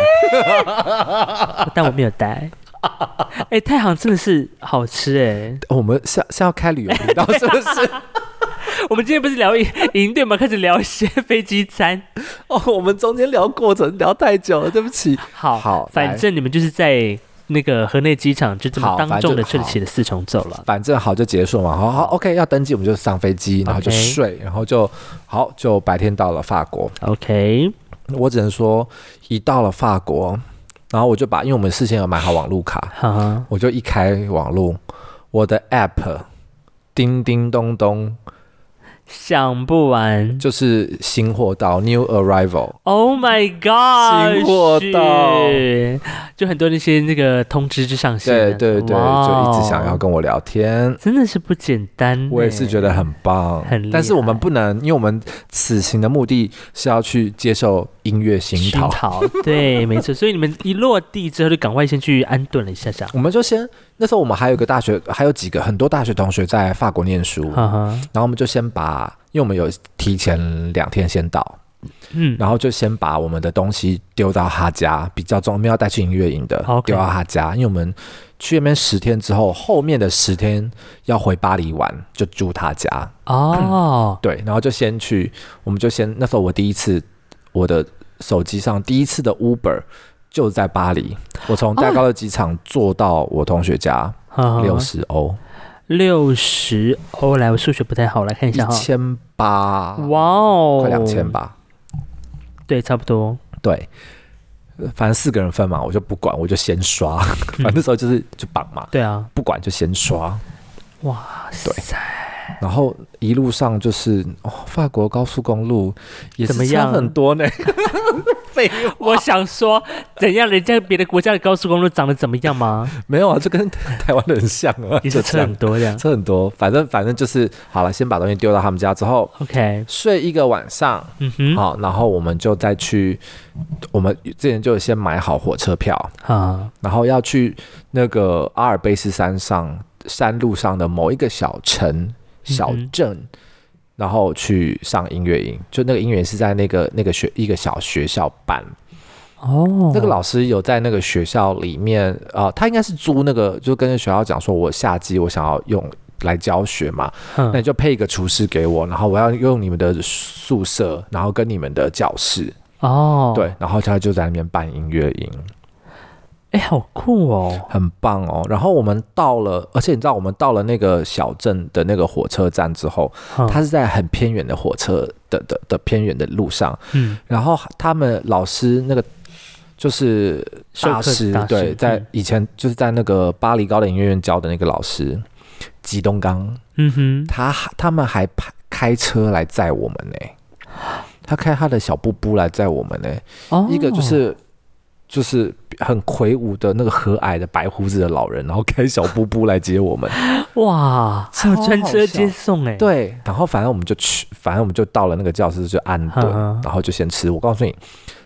但我没有带。哎、欸，太行真的是好吃哎、欸！我们是是要开旅游频道是不是？我们今天不是聊营队吗？开始聊一些飞机餐 哦。我们中间聊过程聊太久了，对不起。好，好，反正你们就是在那个河内机场就这么当众的吹起了四重奏了。反正好就结束嘛。好好，OK，要登机我们就上飞机，然后就睡然后就好就白天到了法国。OK，我只能说一到了法国。然后我就把，因为我们事先有买好网路卡，我就一开网路，我的 App 叮叮咚咚。想不完，就是新货到 New Arrival。Oh my God！新货到，就很多那些那个通知就上线。对对对就一直想要跟我聊天，真的是不简单。我也是觉得很棒，很。但是我们不能，因为我们此行的目的是要去接受音乐熏陶。对，没错。所以你们一落地之后，就赶快先去安顿了一下下。我们就先。那时候我们还有一个大学，还有几个很多大学同学在法国念书，然后我们就先把，因为我们有提前两天先到，嗯，然后就先把我们的东西丢到他家，比较重，我们要带去音乐营的，丢到他家，因为我们去那边十天之后，后面的十天要回巴黎玩，就住他家。哦，对，然后就先去，我们就先那时候我第一次，我的手机上第一次的 Uber。就在巴黎，我从戴高乐机场坐到我同学家，六十欧，六十欧，来，我数学不太好，来看一下，一千八，哇哦，快两千吧，对，差不多，对，反正四个人分嘛，我就不管，我就先刷，反正那时候就是就绑嘛，对啊，不管就先刷，哇塞，然后一路上就是哦，法国高速公路也是差很多呢。我想说，怎样？人家别的国家的高速公路长得怎么样吗？没有啊，这跟 台湾的很像啊，也是车很多这样，车很多。反正反正就是好了，先把东西丢到他们家之后，OK，睡一个晚上，嗯哼，好，然后我们就再去，我们之前就先买好火车票啊，然后要去那个阿尔卑斯山上山路上的某一个小城小镇。然后去上音乐营，就那个音乐营是在那个那个学一个小学校办。哦，那个老师有在那个学校里面啊、呃，他应该是租那个，就跟学校讲说，我夏季我想要用来教学嘛，嗯、那你就配一个厨师给我，然后我要用你们的宿舍，然后跟你们的教室。哦，对，然后他就在那边办音乐营，哎，好酷哦，很棒哦。然后我们到了，而且你知道，我们到了那个小镇的那个火车站之后，嗯、他是在很偏远的火车的的的偏远的路上，嗯，然后他们老师那个。就是大师，大师对，在以前就是在那个巴黎高等音乐院教的那个老师，吉东刚，嗯哼，他他们还开车来载我们呢，他开他的小布布来载我们呢，哦、一个就是就是很魁梧的那个和蔼的白胡子的老人，然后开小布布来接我们，哇，还有专车接送哎，对，然后反正我们就去，反正我们就到了那个教室就安顿，然后就先吃，我告诉你。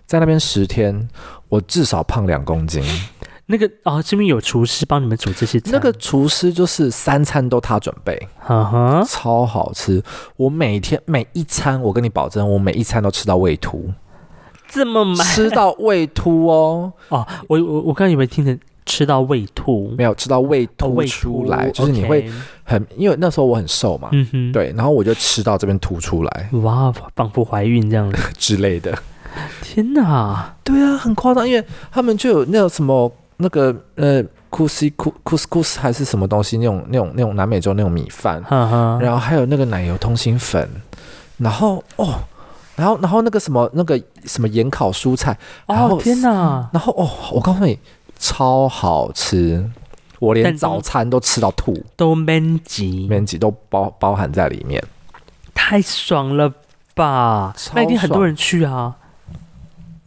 在那边十天，我至少胖两公斤。那个哦，这边有厨师帮你们煮这些菜。那个厨师就是三餐都他准备，哈哈，超好吃。我每天每一餐，我跟你保证，我每一餐都吃到胃凸，这么满，吃到胃凸哦。哦，我我我刚以为听成吃到胃凸，没有吃到胃凸出来，就是你会很，因为那时候我很瘦嘛，嗯哼，对，然后我就吃到这边凸出来，哇，仿佛怀孕这样。之类的。天哪，对啊，很夸张，因为他们就有那种什么那个呃库西库库斯库斯还是什么东西，那种那种那种南美洲那种米饭，然后还有那个奶油通心粉，然后哦，然后然后那个什么那个什么盐烤蔬菜，哦天哪，然后哦，我告诉你，超好吃，我连早餐都吃到吐，都免级免级都包包含在里面，太爽了吧？那一定很多人去啊。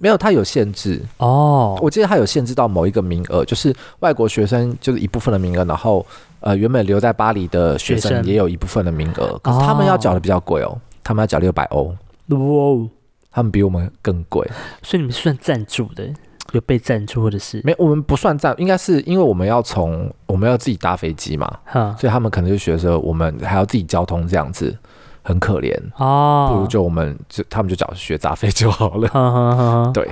没有，它有限制哦。我记得它有限制到某一个名额，就是外国学生就是一部分的名额，然后呃原本留在巴黎的学生也有一部分的名额，可是他们要缴的比较贵哦，他们要缴六百欧。哇，他们比我们更贵。所以你们算赞助的，有被赞助或者是？没，我们不算赞，应该是因为我们要从我们要自己搭飞机嘛，哈所以他们可能就觉得说我们还要自己交通这样子。很可怜哦，不如就我们就他们就找学杂费就好了。对，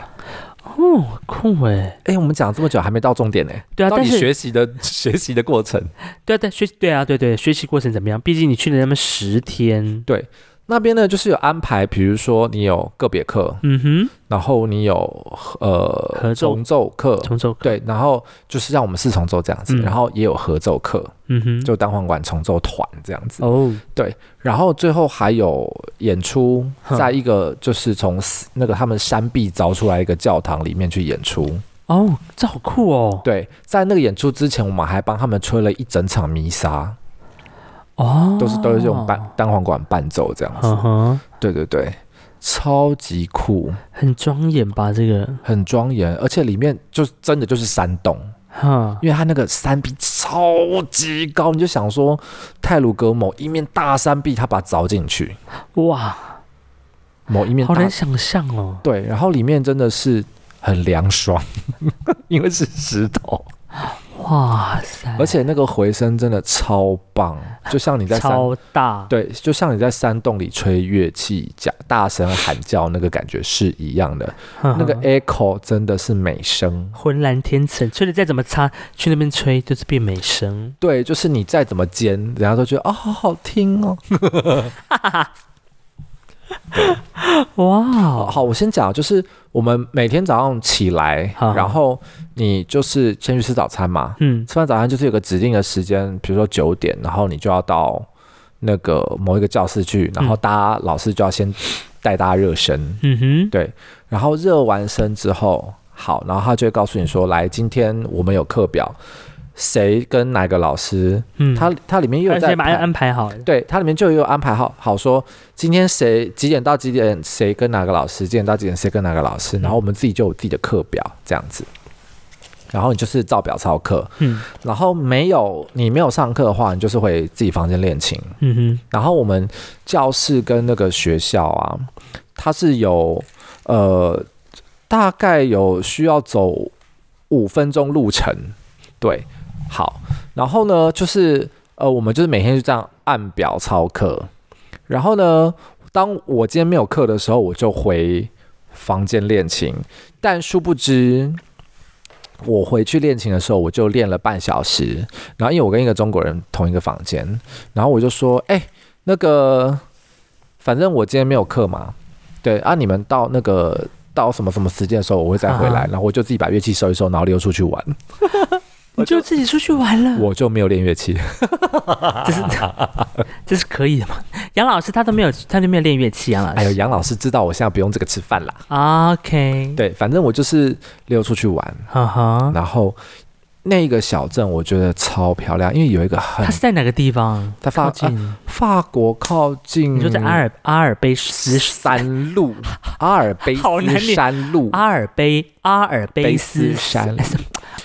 哦，酷哎哎，我们讲了这么久还没到重点呢。对啊，到底学习的 学习的过程，对啊，对学对啊，对对，学习过程怎么样？毕竟你去了那么十天，对。那边呢，就是有安排，比如说你有个别课，嗯哼，然后你有呃合奏。重奏课，重奏课，对，然后就是让我们四重奏这样子，嗯、然后也有合奏课，嗯哼，就单簧管重奏团这样子，哦，对，然后最后还有演出，在一个就是从那个他们山壁凿出来一个教堂里面去演出，哦，这好酷哦，对，在那个演出之前，我们还帮他们吹了一整场弥撒。哦，都是都是用单单簧管伴奏这样子，对对对，超级酷，很庄严吧？这个。很庄严，而且里面就真的就是山洞，哈，因为它那个山壁超级高，你就想说泰鲁阁某一面大山壁，它把它凿进去，哇，某一面好难想象哦。对，然后里面真的是很凉爽，因为是石头。哇塞！而且那个回声真的超棒，就像你在山 超大，对，就像你在山洞里吹乐器，讲大声喊叫，那个感觉是一样的。那个 echo 真的是美声，浑然天成，吹的再怎么差，去那边吹就是变美声。对，就是你再怎么尖，人家都觉得啊、哦，好好听哦。对 哇，好，我先讲，就是我们每天早上起来，然后你就是先去吃早餐嘛，嗯，吃完早餐就是有个指定的时间，比如说九点，然后你就要到那个某一个教室去，然后大家老师就要先带大家热身，嗯哼，对，然后热完身之后，好，然后他就会告诉你说，来，今天我们有课表。谁跟哪个老师？嗯，他他里面又有在把安排好，对，他里面就有安排好，好说今天谁几点到几点，谁跟哪个老师，几点到几点谁跟哪个老师，然后我们自己就有自己的课表这样子，然后你就是照表操课，嗯，然后没有你没有上课的话，你就是回自己房间练琴，嗯哼，然后我们教室跟那个学校啊，它是有呃大概有需要走五分钟路程，对。好，然后呢，就是呃，我们就是每天就这样按表操课，然后呢，当我今天没有课的时候，我就回房间练琴。但殊不知，我回去练琴的时候，我就练了半小时。然后因为我跟一个中国人同一个房间，然后我就说：“哎，那个，反正我今天没有课嘛，对啊，你们到那个到什么什么时间的时候，我会再回来。啊”然后我就自己把乐器收一收，然后溜出去玩。我就自己出去玩了，我就没有练乐器，这是这是可以的吗？杨老师他都没有，他就没有练乐器。杨老师，哎呦，杨老师知道我现在不用这个吃饭啦。OK，对，反正我就是溜出去玩，哈哈。然后那个小镇我觉得超漂亮，因为有一个很，它是在哪个地方？在法近、啊、法国靠近，你说在阿尔阿尔卑斯山路，阿尔卑斯山路，阿尔卑阿尔卑斯山。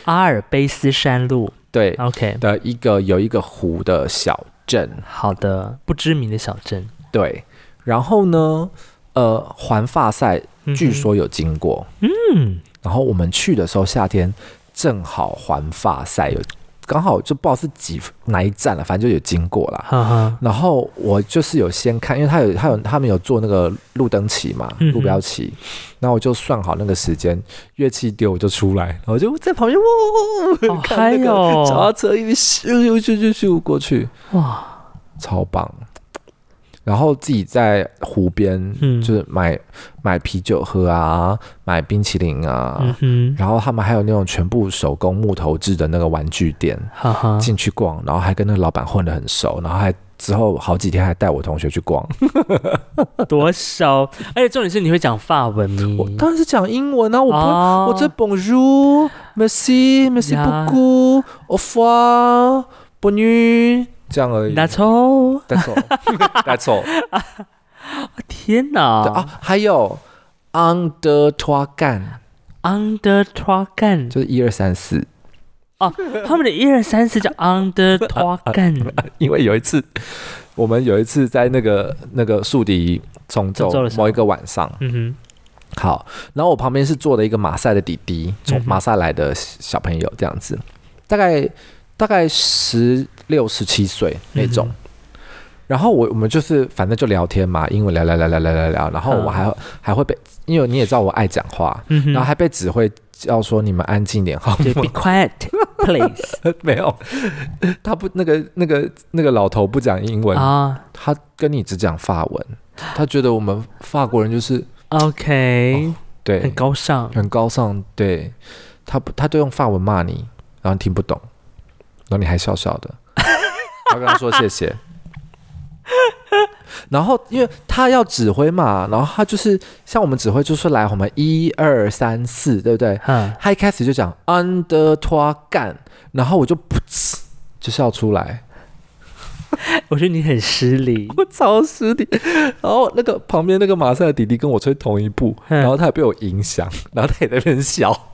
阿尔卑斯山路，对，OK。的一个有一个湖的小镇，好的，不知名的小镇，对。然后呢，呃，环法赛据说有经过，嗯，然后我们去的时候夏天正好环法赛有。刚好就不知道是几哪一站了，反正就有经过了。呵呵，然后我就是有先看，因为他有他有他们有做那个路灯旗嘛，路标旗。然后我就算好那个时间，乐器丢我就出来，然后就在旁边哇，还有脚踏车一咻咻咻咻咻过去，哇，超棒。然后自己在湖边，就是买、嗯、买啤酒喝啊，买冰淇淋啊，嗯、然后他们还有那种全部手工木头制的那个玩具店，哈哈。进去逛，然后还跟那个老板混得很熟，然后还之后好几天还带我同学去逛，多少！而且重点是你会讲法文吗？我当然是讲英文啊，我不、哦、我这 Bonjour，Merci，Merci beaucoup，Au revoir，Bonne nuit。这样而已。That's all. That's all. That's all. 天哪！啊，还有 under 拖干，under 拖干就是一二三四。哦，他们的一二三四叫 under 拖干。因为有一次，我们有一次在那个那个竖笛重奏某一个晚上，嗯哼，好，然后我旁边是坐的一个马赛的弟弟，从马赛来的小朋友，这样子，大概。大概十六、十七岁那种，嗯、然后我我们就是反正就聊天嘛，英文聊聊聊聊聊聊聊，然后我还、嗯、还会被，因为你也知道我爱讲话，嗯、然后还被指挥要说你们安静点好，Be quiet, please。没有，他不那个那个那个老头不讲英文啊，他跟你只讲法文，他觉得我们法国人就是 OK，、哦、对，很高尚，很高尚，对，他不他都用法文骂你，然后听不懂。然后你还笑笑的，他跟他说谢谢。然后因为他要指挥嘛，然后他就是像我们指挥，就是来我们一二三四，对不对？嗯。他一开始就讲 under 拖干，然后我就噗嗤就笑出来。我觉得你很失礼，我超失礼。然后那个旁边那个马赛的弟弟跟我吹同一步，然后他也被我影响，然后他也在那边笑。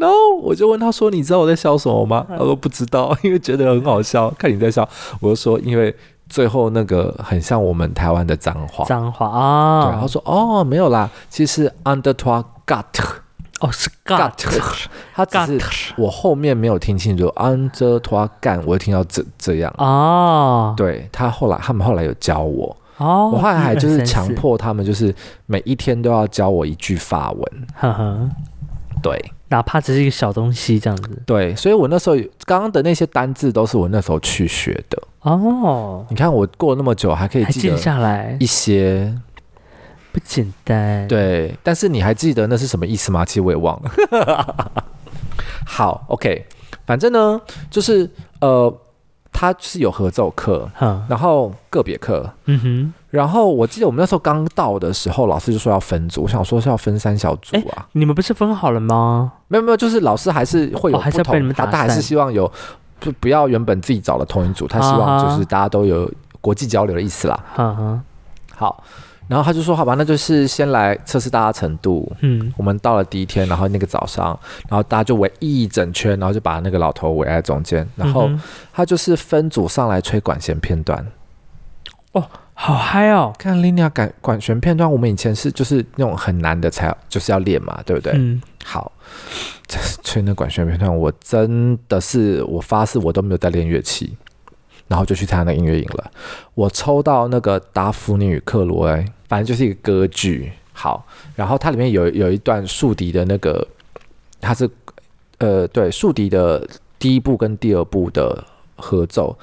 No, 我就问他说：“你知道我在笑什么吗？”他说：“不知道，因为觉得很好笑，看你在笑。”我就说：“因为最后那个很像我们台湾的脏话。”脏话啊！对，他说：“哦，没有啦，其实 under 拖 got 哦是 gut，他只是我后面没有听清楚 under 拖干，我就听到这这样哦。对他后来他们后来有教我哦，我后来还就是强迫他们，就是每一天都要教我一句法文。呵呵，对。”哪怕只是一个小东西这样子，对，所以我那时候刚刚的那些单字都是我那时候去学的哦。你看我过了那么久还可以记得下来一些，不简单。对，但是你还记得那是什么意思吗？其实我也忘了。好，OK，反正呢，就是呃。他是有合奏课，嗯、然后个别课，嗯哼，然后我记得我们那时候刚到的时候，老师就说要分组，我想说是要分三小组啊。你们不是分好了吗？没有没有，就是老师还是会有不同，哦、还是要被你们打散，他还是希望有，就不要原本自己找的同一组，他希望就是大家都有国际交流的意思啦。哈哈，好。然后他就说：“好吧，那就是先来测试大家程度。”嗯，我们到了第一天，然后那个早上，然后大家就围一整圈，然后就把那个老头围在中间，然后他就是分组上来吹管弦片段。哦，好嗨哦！看 Linia 管管弦片段，我们以前是就是那种很难的才就是要练嘛，对不对？嗯，好，吹那管弦片段，我真的是我发誓我都没有在练乐器。然后就去参加那个音乐营了。我抽到那个《达芙妮与克罗埃》，反正就是一个歌剧。好，然后它里面有有一段竖笛的那个，它是呃对竖笛的第一部跟第二部的合奏，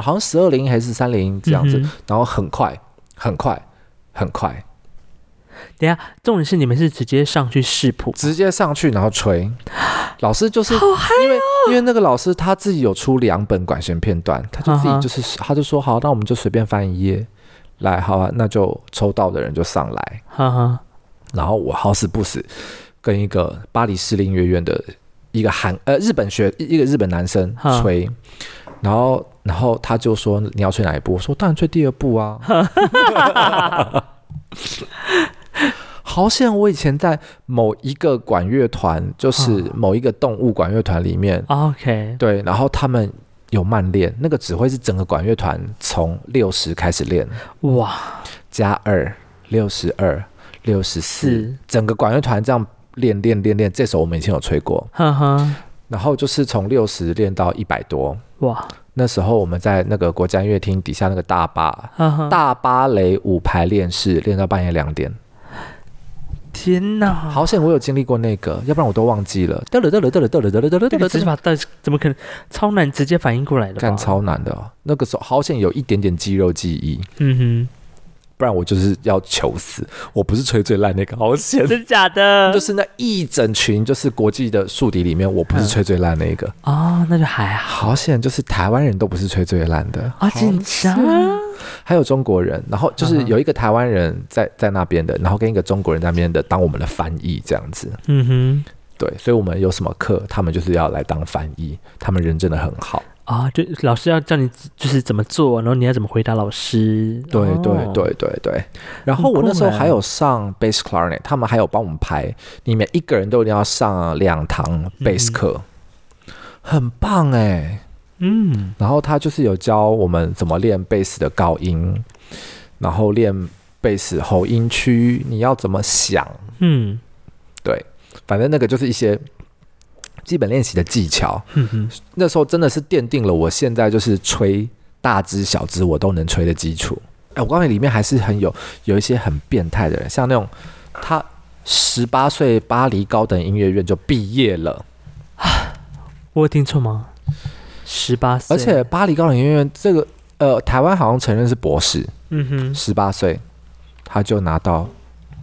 好像十二零还是三零这样子，然后很快很快很快。等下，重点是你们是直接上去试谱，直接上去然后吹。老师就是因为因为那个老师他自己有出两本管弦片段，他就自己就是他就说好，那我们就随便翻一页来，好啊，那就抽到的人就上来。然后我好死不死跟一个巴黎市立音乐院的一个韩呃日本学一个日本男生吹，然后然后他就说你要吹哪一部？我说当然吹第二部啊。好险！我以前在某一个管乐团，就是某一个动物管乐团里面。OK，对，然后他们有慢练，那个指挥是整个管乐团从六十开始练，哇，加二六十二六十四，整个管乐团这样练练练练。这首我们以前有吹过，哈哈。然后就是从六十练到一百多，哇！那时候我们在那个国家音乐厅底下那个大巴，大芭蕾舞排练室练到半夜两点。天哪！好险我有经历过那个，要不然我都忘记了。得了得了得了得了得了得了得了，这把但是怎么可能超难直接反应过来的？干超难的哦，那个时候好险有一点点肌肉记忆。嗯哼，不然我就是要求死。我不是吹最烂那个，好险！真假的？就是那一整群就是国际的宿敌里面，我不是吹最烂那个。哦，那就还好。好险，就是台湾人都不是吹最烂的。好，紧张。还有中国人，然后就是有一个台湾人在在那边的，然后跟一个中国人在那边的当我们的翻译这样子。嗯哼，对，所以我们有什么课，他们就是要来当翻译。他们人真的很好啊，就老师要叫你就是怎么做，然后你要怎么回答老师。对对对对对。然后我那时候还有上 bass clarinet，他们还有帮我们排，你每一个人都一定要上两堂 bass 课，很棒哎。嗯，然后他就是有教我们怎么练贝斯的高音，然后练贝斯喉音区，你要怎么想？嗯，对，反正那个就是一些基本练习的技巧。嗯哼，那时候真的是奠定了我现在就是吹大支小支我都能吹的基础。哎，我告诉你，里面还是很有有一些很变态的人，像那种他十八岁巴黎高等音乐院就毕业了。啊，我有听错吗？十八岁，而且巴黎高等音乐院这个，呃，台湾好像承认是博士。嗯哼，十八岁他就拿到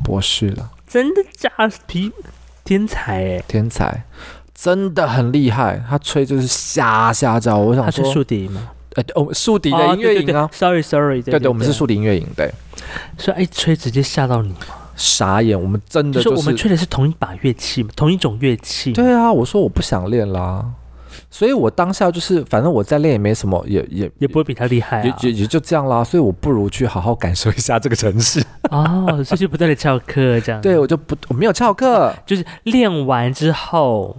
博士了，真的假皮天才哎，天才，真的很厉害。他吹就是吓吓叫，我想说他是竖笛吗？呃，哦，竖笛的音乐营啊，sorry sorry，对对，我们是竖笛音乐营，对。所以一吹直接吓到你吗？傻眼，我们真的就是我们吹的是同一把乐器，同一种乐器。对啊，我说我不想练啦。所以我当下就是，反正我在练也没什么，也也也不会比他厉害，啊，也也也就这样啦。所以我不如去好好感受一下这个城市。哦，所以就不断的翘课这样。对，我就不我没有翘课，就是练完之后，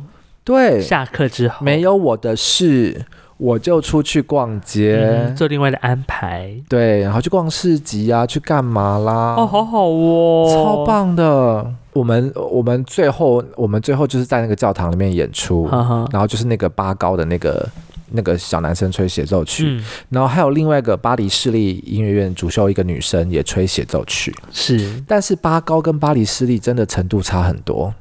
对，下课之后没有我的事。我就出去逛街，嗯，做另外的安排。对，然后去逛市集啊，去干嘛啦？哦，好好哦，超棒的。我们我们最后我们最后就是在那个教堂里面演出，呵呵然后就是那个八高的那个那个小男生吹协奏曲，嗯，然后还有另外一个巴黎市立音乐院主修一个女生也吹协奏曲。是，但是八高跟巴黎市立真的程度差很多。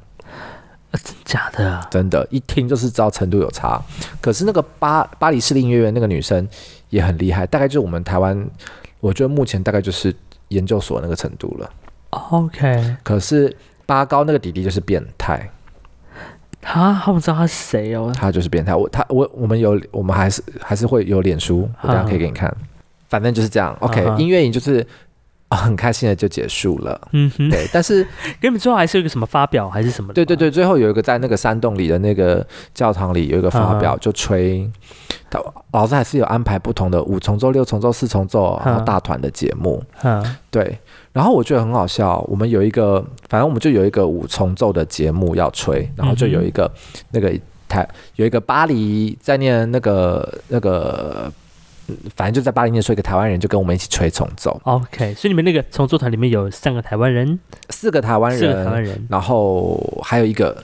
真假的？真的，一听就是知道程度有差。可是那个巴巴黎市立音乐院那个女生也很厉害，大概就是我们台湾，我觉得目前大概就是研究所那个程度了。OK。可是八高那个弟弟就是变态。他他不知道他是谁哦。他就是变态。我他我我们有我们还是还是会有脸书，我等下可以给你看。反正就是这样。OK，音乐营就是。哦，很开心的就结束了。嗯哼，对，但是给你们最后还是有一个什么发表还是什么？对对对，最后有一个在那个山洞里的那个教堂里有一个发表，嗯、就吹。他老师还是有安排不同的五重奏、六重奏、四重奏，然后大团的节目。嗯，对。然后我觉得很好笑，我们有一个，反正我们就有一个五重奏的节目要吹，然后就有一个、嗯、那个台有一个巴黎在念那个那个。反正就在巴黎念书，一个台湾人就跟我们一起吹重奏。OK，所以你们那个重奏团里面有三个台湾人，四个台湾人，四个台湾人，然后还有一个，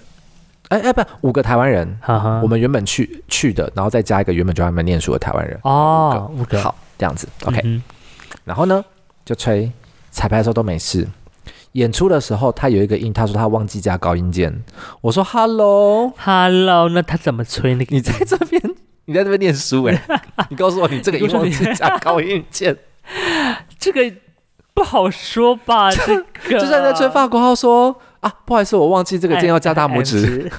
哎哎，不，五个台湾人。哈哈，我们原本去去的，然后再加一个原本就在那边念书的台湾人。哦，五个。好，这样子，OK、嗯。然后呢，就吹彩排的时候都没事。演出的时候，他有一个音，他说他忘记加高音键。我说 Hello，Hello，那他怎么吹那个？你在这边，你在这边念书哎、欸，你告诉我你这个音忘记加高音键，这个不好说吧？这个就像在吹法国号说啊，不好意思，我忘记这个键要加大拇指。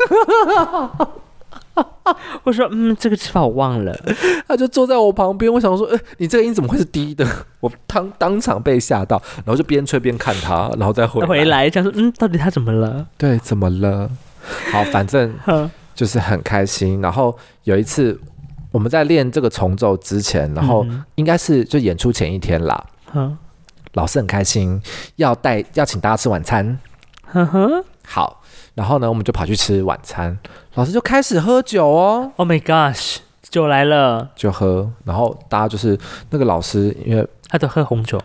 我说嗯，这个吃法我忘了。他就坐在我旁边，我想说，哎、欸，你这个音怎么会是低的？我当当场被吓到，然后就边吹边看他，然后再回来回来，想说，嗯，到底他怎么了？对，怎么了？好，反正就是很开心。然后有一次我们在练这个重奏之前，然后应该是就演出前一天啦。嗯，老师很开心，要带要请大家吃晚餐。呵呵，好。然后呢，我们就跑去吃晚餐，老师就开始喝酒哦。Oh my gosh，酒来了，就喝。然后大家就是那个老师，因为他都喝红酒，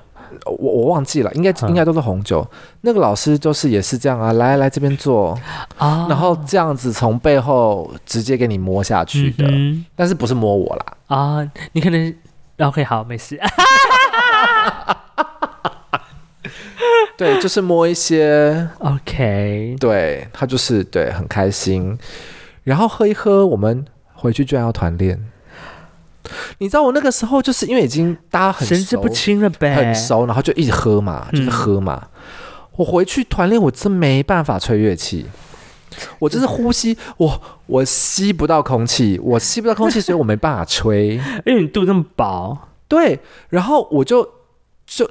我我忘记了，应该应该都是红酒。那个老师就是也是这样啊，来来这边坐啊，然后这样子从背后直接给你摸下去的，嗯、但是不是摸我啦啊？你可能 OK 好，没事。对，就是摸一些，OK，对，他就是对，很开心，然后喝一喝，我们回去居然要团练。你知道我那个时候就是因为已经大家很，神志不清了呗，很熟，然后就一直喝嘛，就是喝嘛。嗯、我回去团练，我真没办法吹乐器，我就是呼吸，我我吸不到空气，我吸不到空气，所以我没办法吹，因为你肚子那么薄。对，然后我就。就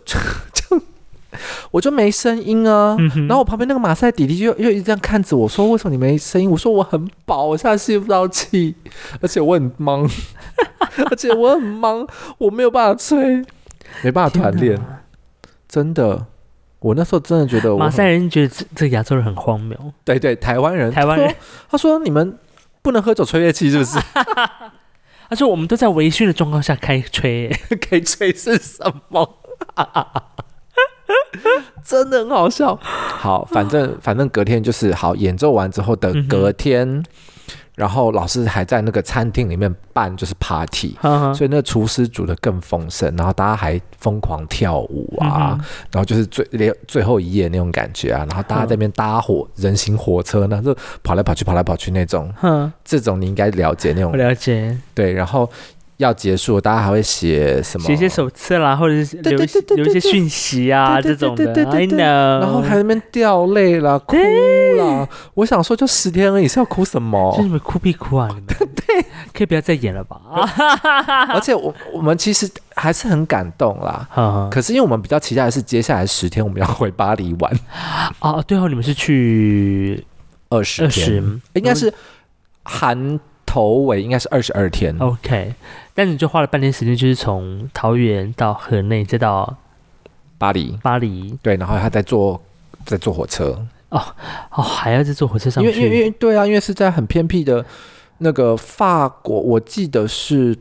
我就没声音啊，嗯、然后我旁边那个马赛弟弟就又一直这样看着我说：“为什么你没声音？”我说：“我很饱，我现在吸不到气，而且我很忙，而且我很忙，我没有办法吹，没办法团练。”真的，我那时候真的觉得我，马赛人觉得这这亚洲人很荒谬。对对，台湾人，台湾人，他说：“你们不能喝酒吹乐器，是不是？”他说：“我们都在微醺的状况下开吹，开吹是什么？” 真的很好笑。好，反正 反正隔天就是好演奏完之后的隔天，嗯、然后老师还在那个餐厅里面办就是 party，呵呵，所以那个厨师煮的更丰盛，然后大家还疯狂跳舞啊，嗯、然后就是最连最后一夜那种感觉啊，然后大家在那边搭火人形火车呢，就跑来跑去跑来跑去那种，呵这种你应该了解那种，我了解，对，然后。要结束，大家还会写什么？写一些手册啦，或者是留留一些讯息啊，这种的。I know。然后还在那边掉泪啦，哭啦。我想说，就十天而已，是要哭什么？就你们哭必哭啊！你们 对，可以不要再演了吧？而且我我们其实还是很感动啦。可是因为我们比较期待的是接下来十天我们要回巴黎玩。哦，对哦，你们是去二十天，应该是含头尾应该是二十二天。OK。但你就花了半天时间，就是从桃园到河内，再到巴黎。巴黎，对，然后他在坐再坐火车。哦哦，还要再坐火车上去？因为因为对啊，因为是在很偏僻的那个法国，我记得是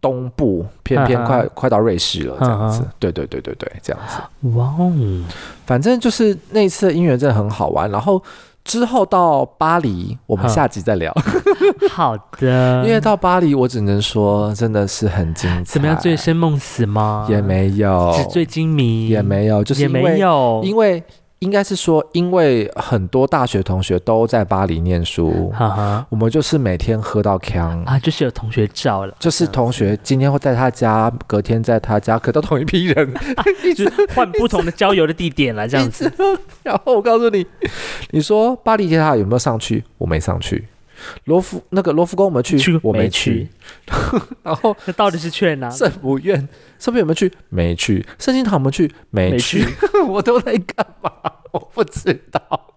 东部，偏偏快、啊、快到瑞士了，这样子。啊、对对对对对，这样子。哇哦，反正就是那次的音乐真的很好玩，然后。之后到巴黎，我们下集再聊。好的，因为到巴黎，我只能说真的是很精彩。怎么样，醉生梦死吗？也没有，纸醉金迷也没有，就是因为也没有，因为。应该是说，因为很多大学同学都在巴黎念书，哈哈，我们就是每天喝到呛啊，就是有同学照了，就是同学今天会在他家，隔天在他家，可都同一批人，一 直换不同的郊游的地点了，这样子。然后我告诉你，你说巴黎铁塔有没有上去？我没上去。罗浮那个罗浮宫我们去，去我没去。然后那到底是去哪？圣母院圣母院有没有去？没去。圣心堂我们去没去？我都在干嘛？我不知道。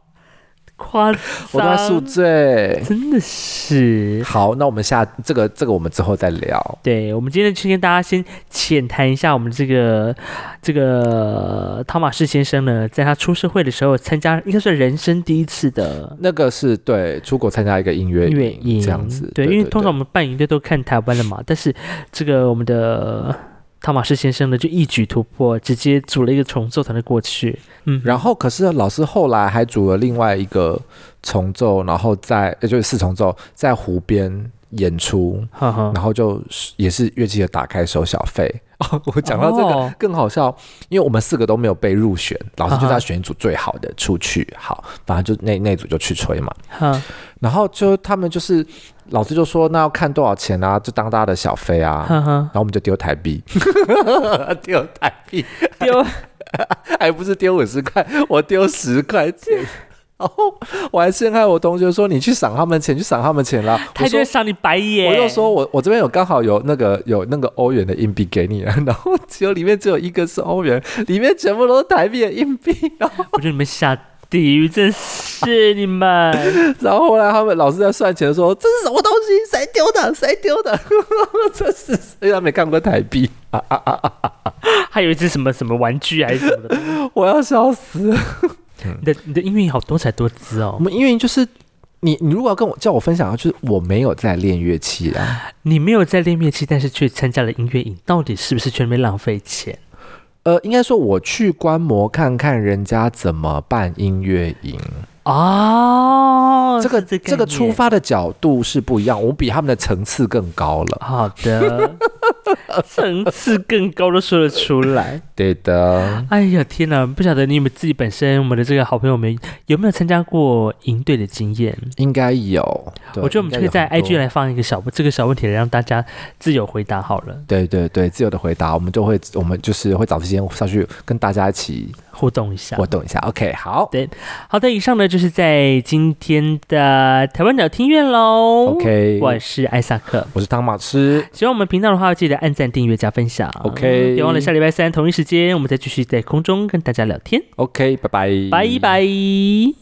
夸张，我都在宿醉，真的是。好，那我们下这个这个我们之后再聊。对，我们今天去跟大家先浅谈一下我们这个这个汤马士先生呢，在他出社会的时候参加，应该算人生第一次的那个是对出国参加一个音乐音乐营这样子。对，因为通常我们办营队都看台湾的嘛，但是这个我们的汤马士先生呢就一举突破，直接组了一个重奏团的过去。嗯，然后可是老师后来还组了另外一个重奏，然后在也就是四重奏在湖边演出，呵呵然后就也是乐器的打开收小费。哦，我讲到这个更好笑，哦、因为我们四个都没有被入选，老师就在选一组最好的出去。好，反正就那那组就去吹嘛。嗯，然后就他们就是老师就说，那要看多少钱啊？就当大家的小费啊。然后我们就丢台币，丢台币，丢 还不是丢五十块，我丢十块钱。然后我还陷害我同学说，你去赏他们钱，去赏他们钱啦。他就会赏你白眼。我就说我我这边有刚好有那个有那个欧元的硬币给你，然后只有里面只有一个是欧元，里面全部都是台币的硬币。然后 我觉得你们下地狱，真是你们。然后后来他们老师在算钱的时候，这是什么东西？谁丢的？谁丢的？这是谁？他没看过台币啊啊啊啊啊！还有一只什么什么玩具还是什么的？我要笑死了。你的你的音乐好多才多姿哦！我们音乐就是你，你如果要跟我叫我分享，就是我没有在练乐器啊。你没有在练乐器，但是却参加了音乐营，到底是不是全没浪费钱？呃，应该说我去观摩看看人家怎么办音乐营。哦，这个这这个出发的角度是不一样，我比他们的层次更高了。好的，层次更高都说得出来。对的。哎呀天哪，不晓得你们自己本身，我们的这个好朋友们有没有参加过营队的经验？应该有。我觉得我们可以在 IG 来放一个小这个小问题，来让大家自由回答好了。对对对，自由的回答，我们就会我们就是会找时间上去跟大家一起互动一下，互动一下。OK，好。对，好的，以上呢就。是在今天的台湾鸟听院喽。OK，我是艾萨克，我是汤马斯。喜欢我们频道的话，记得按赞、订阅、加分享。OK，别忘了下礼拜三同一时间，我们再继续在空中跟大家聊天。OK，拜拜，拜拜。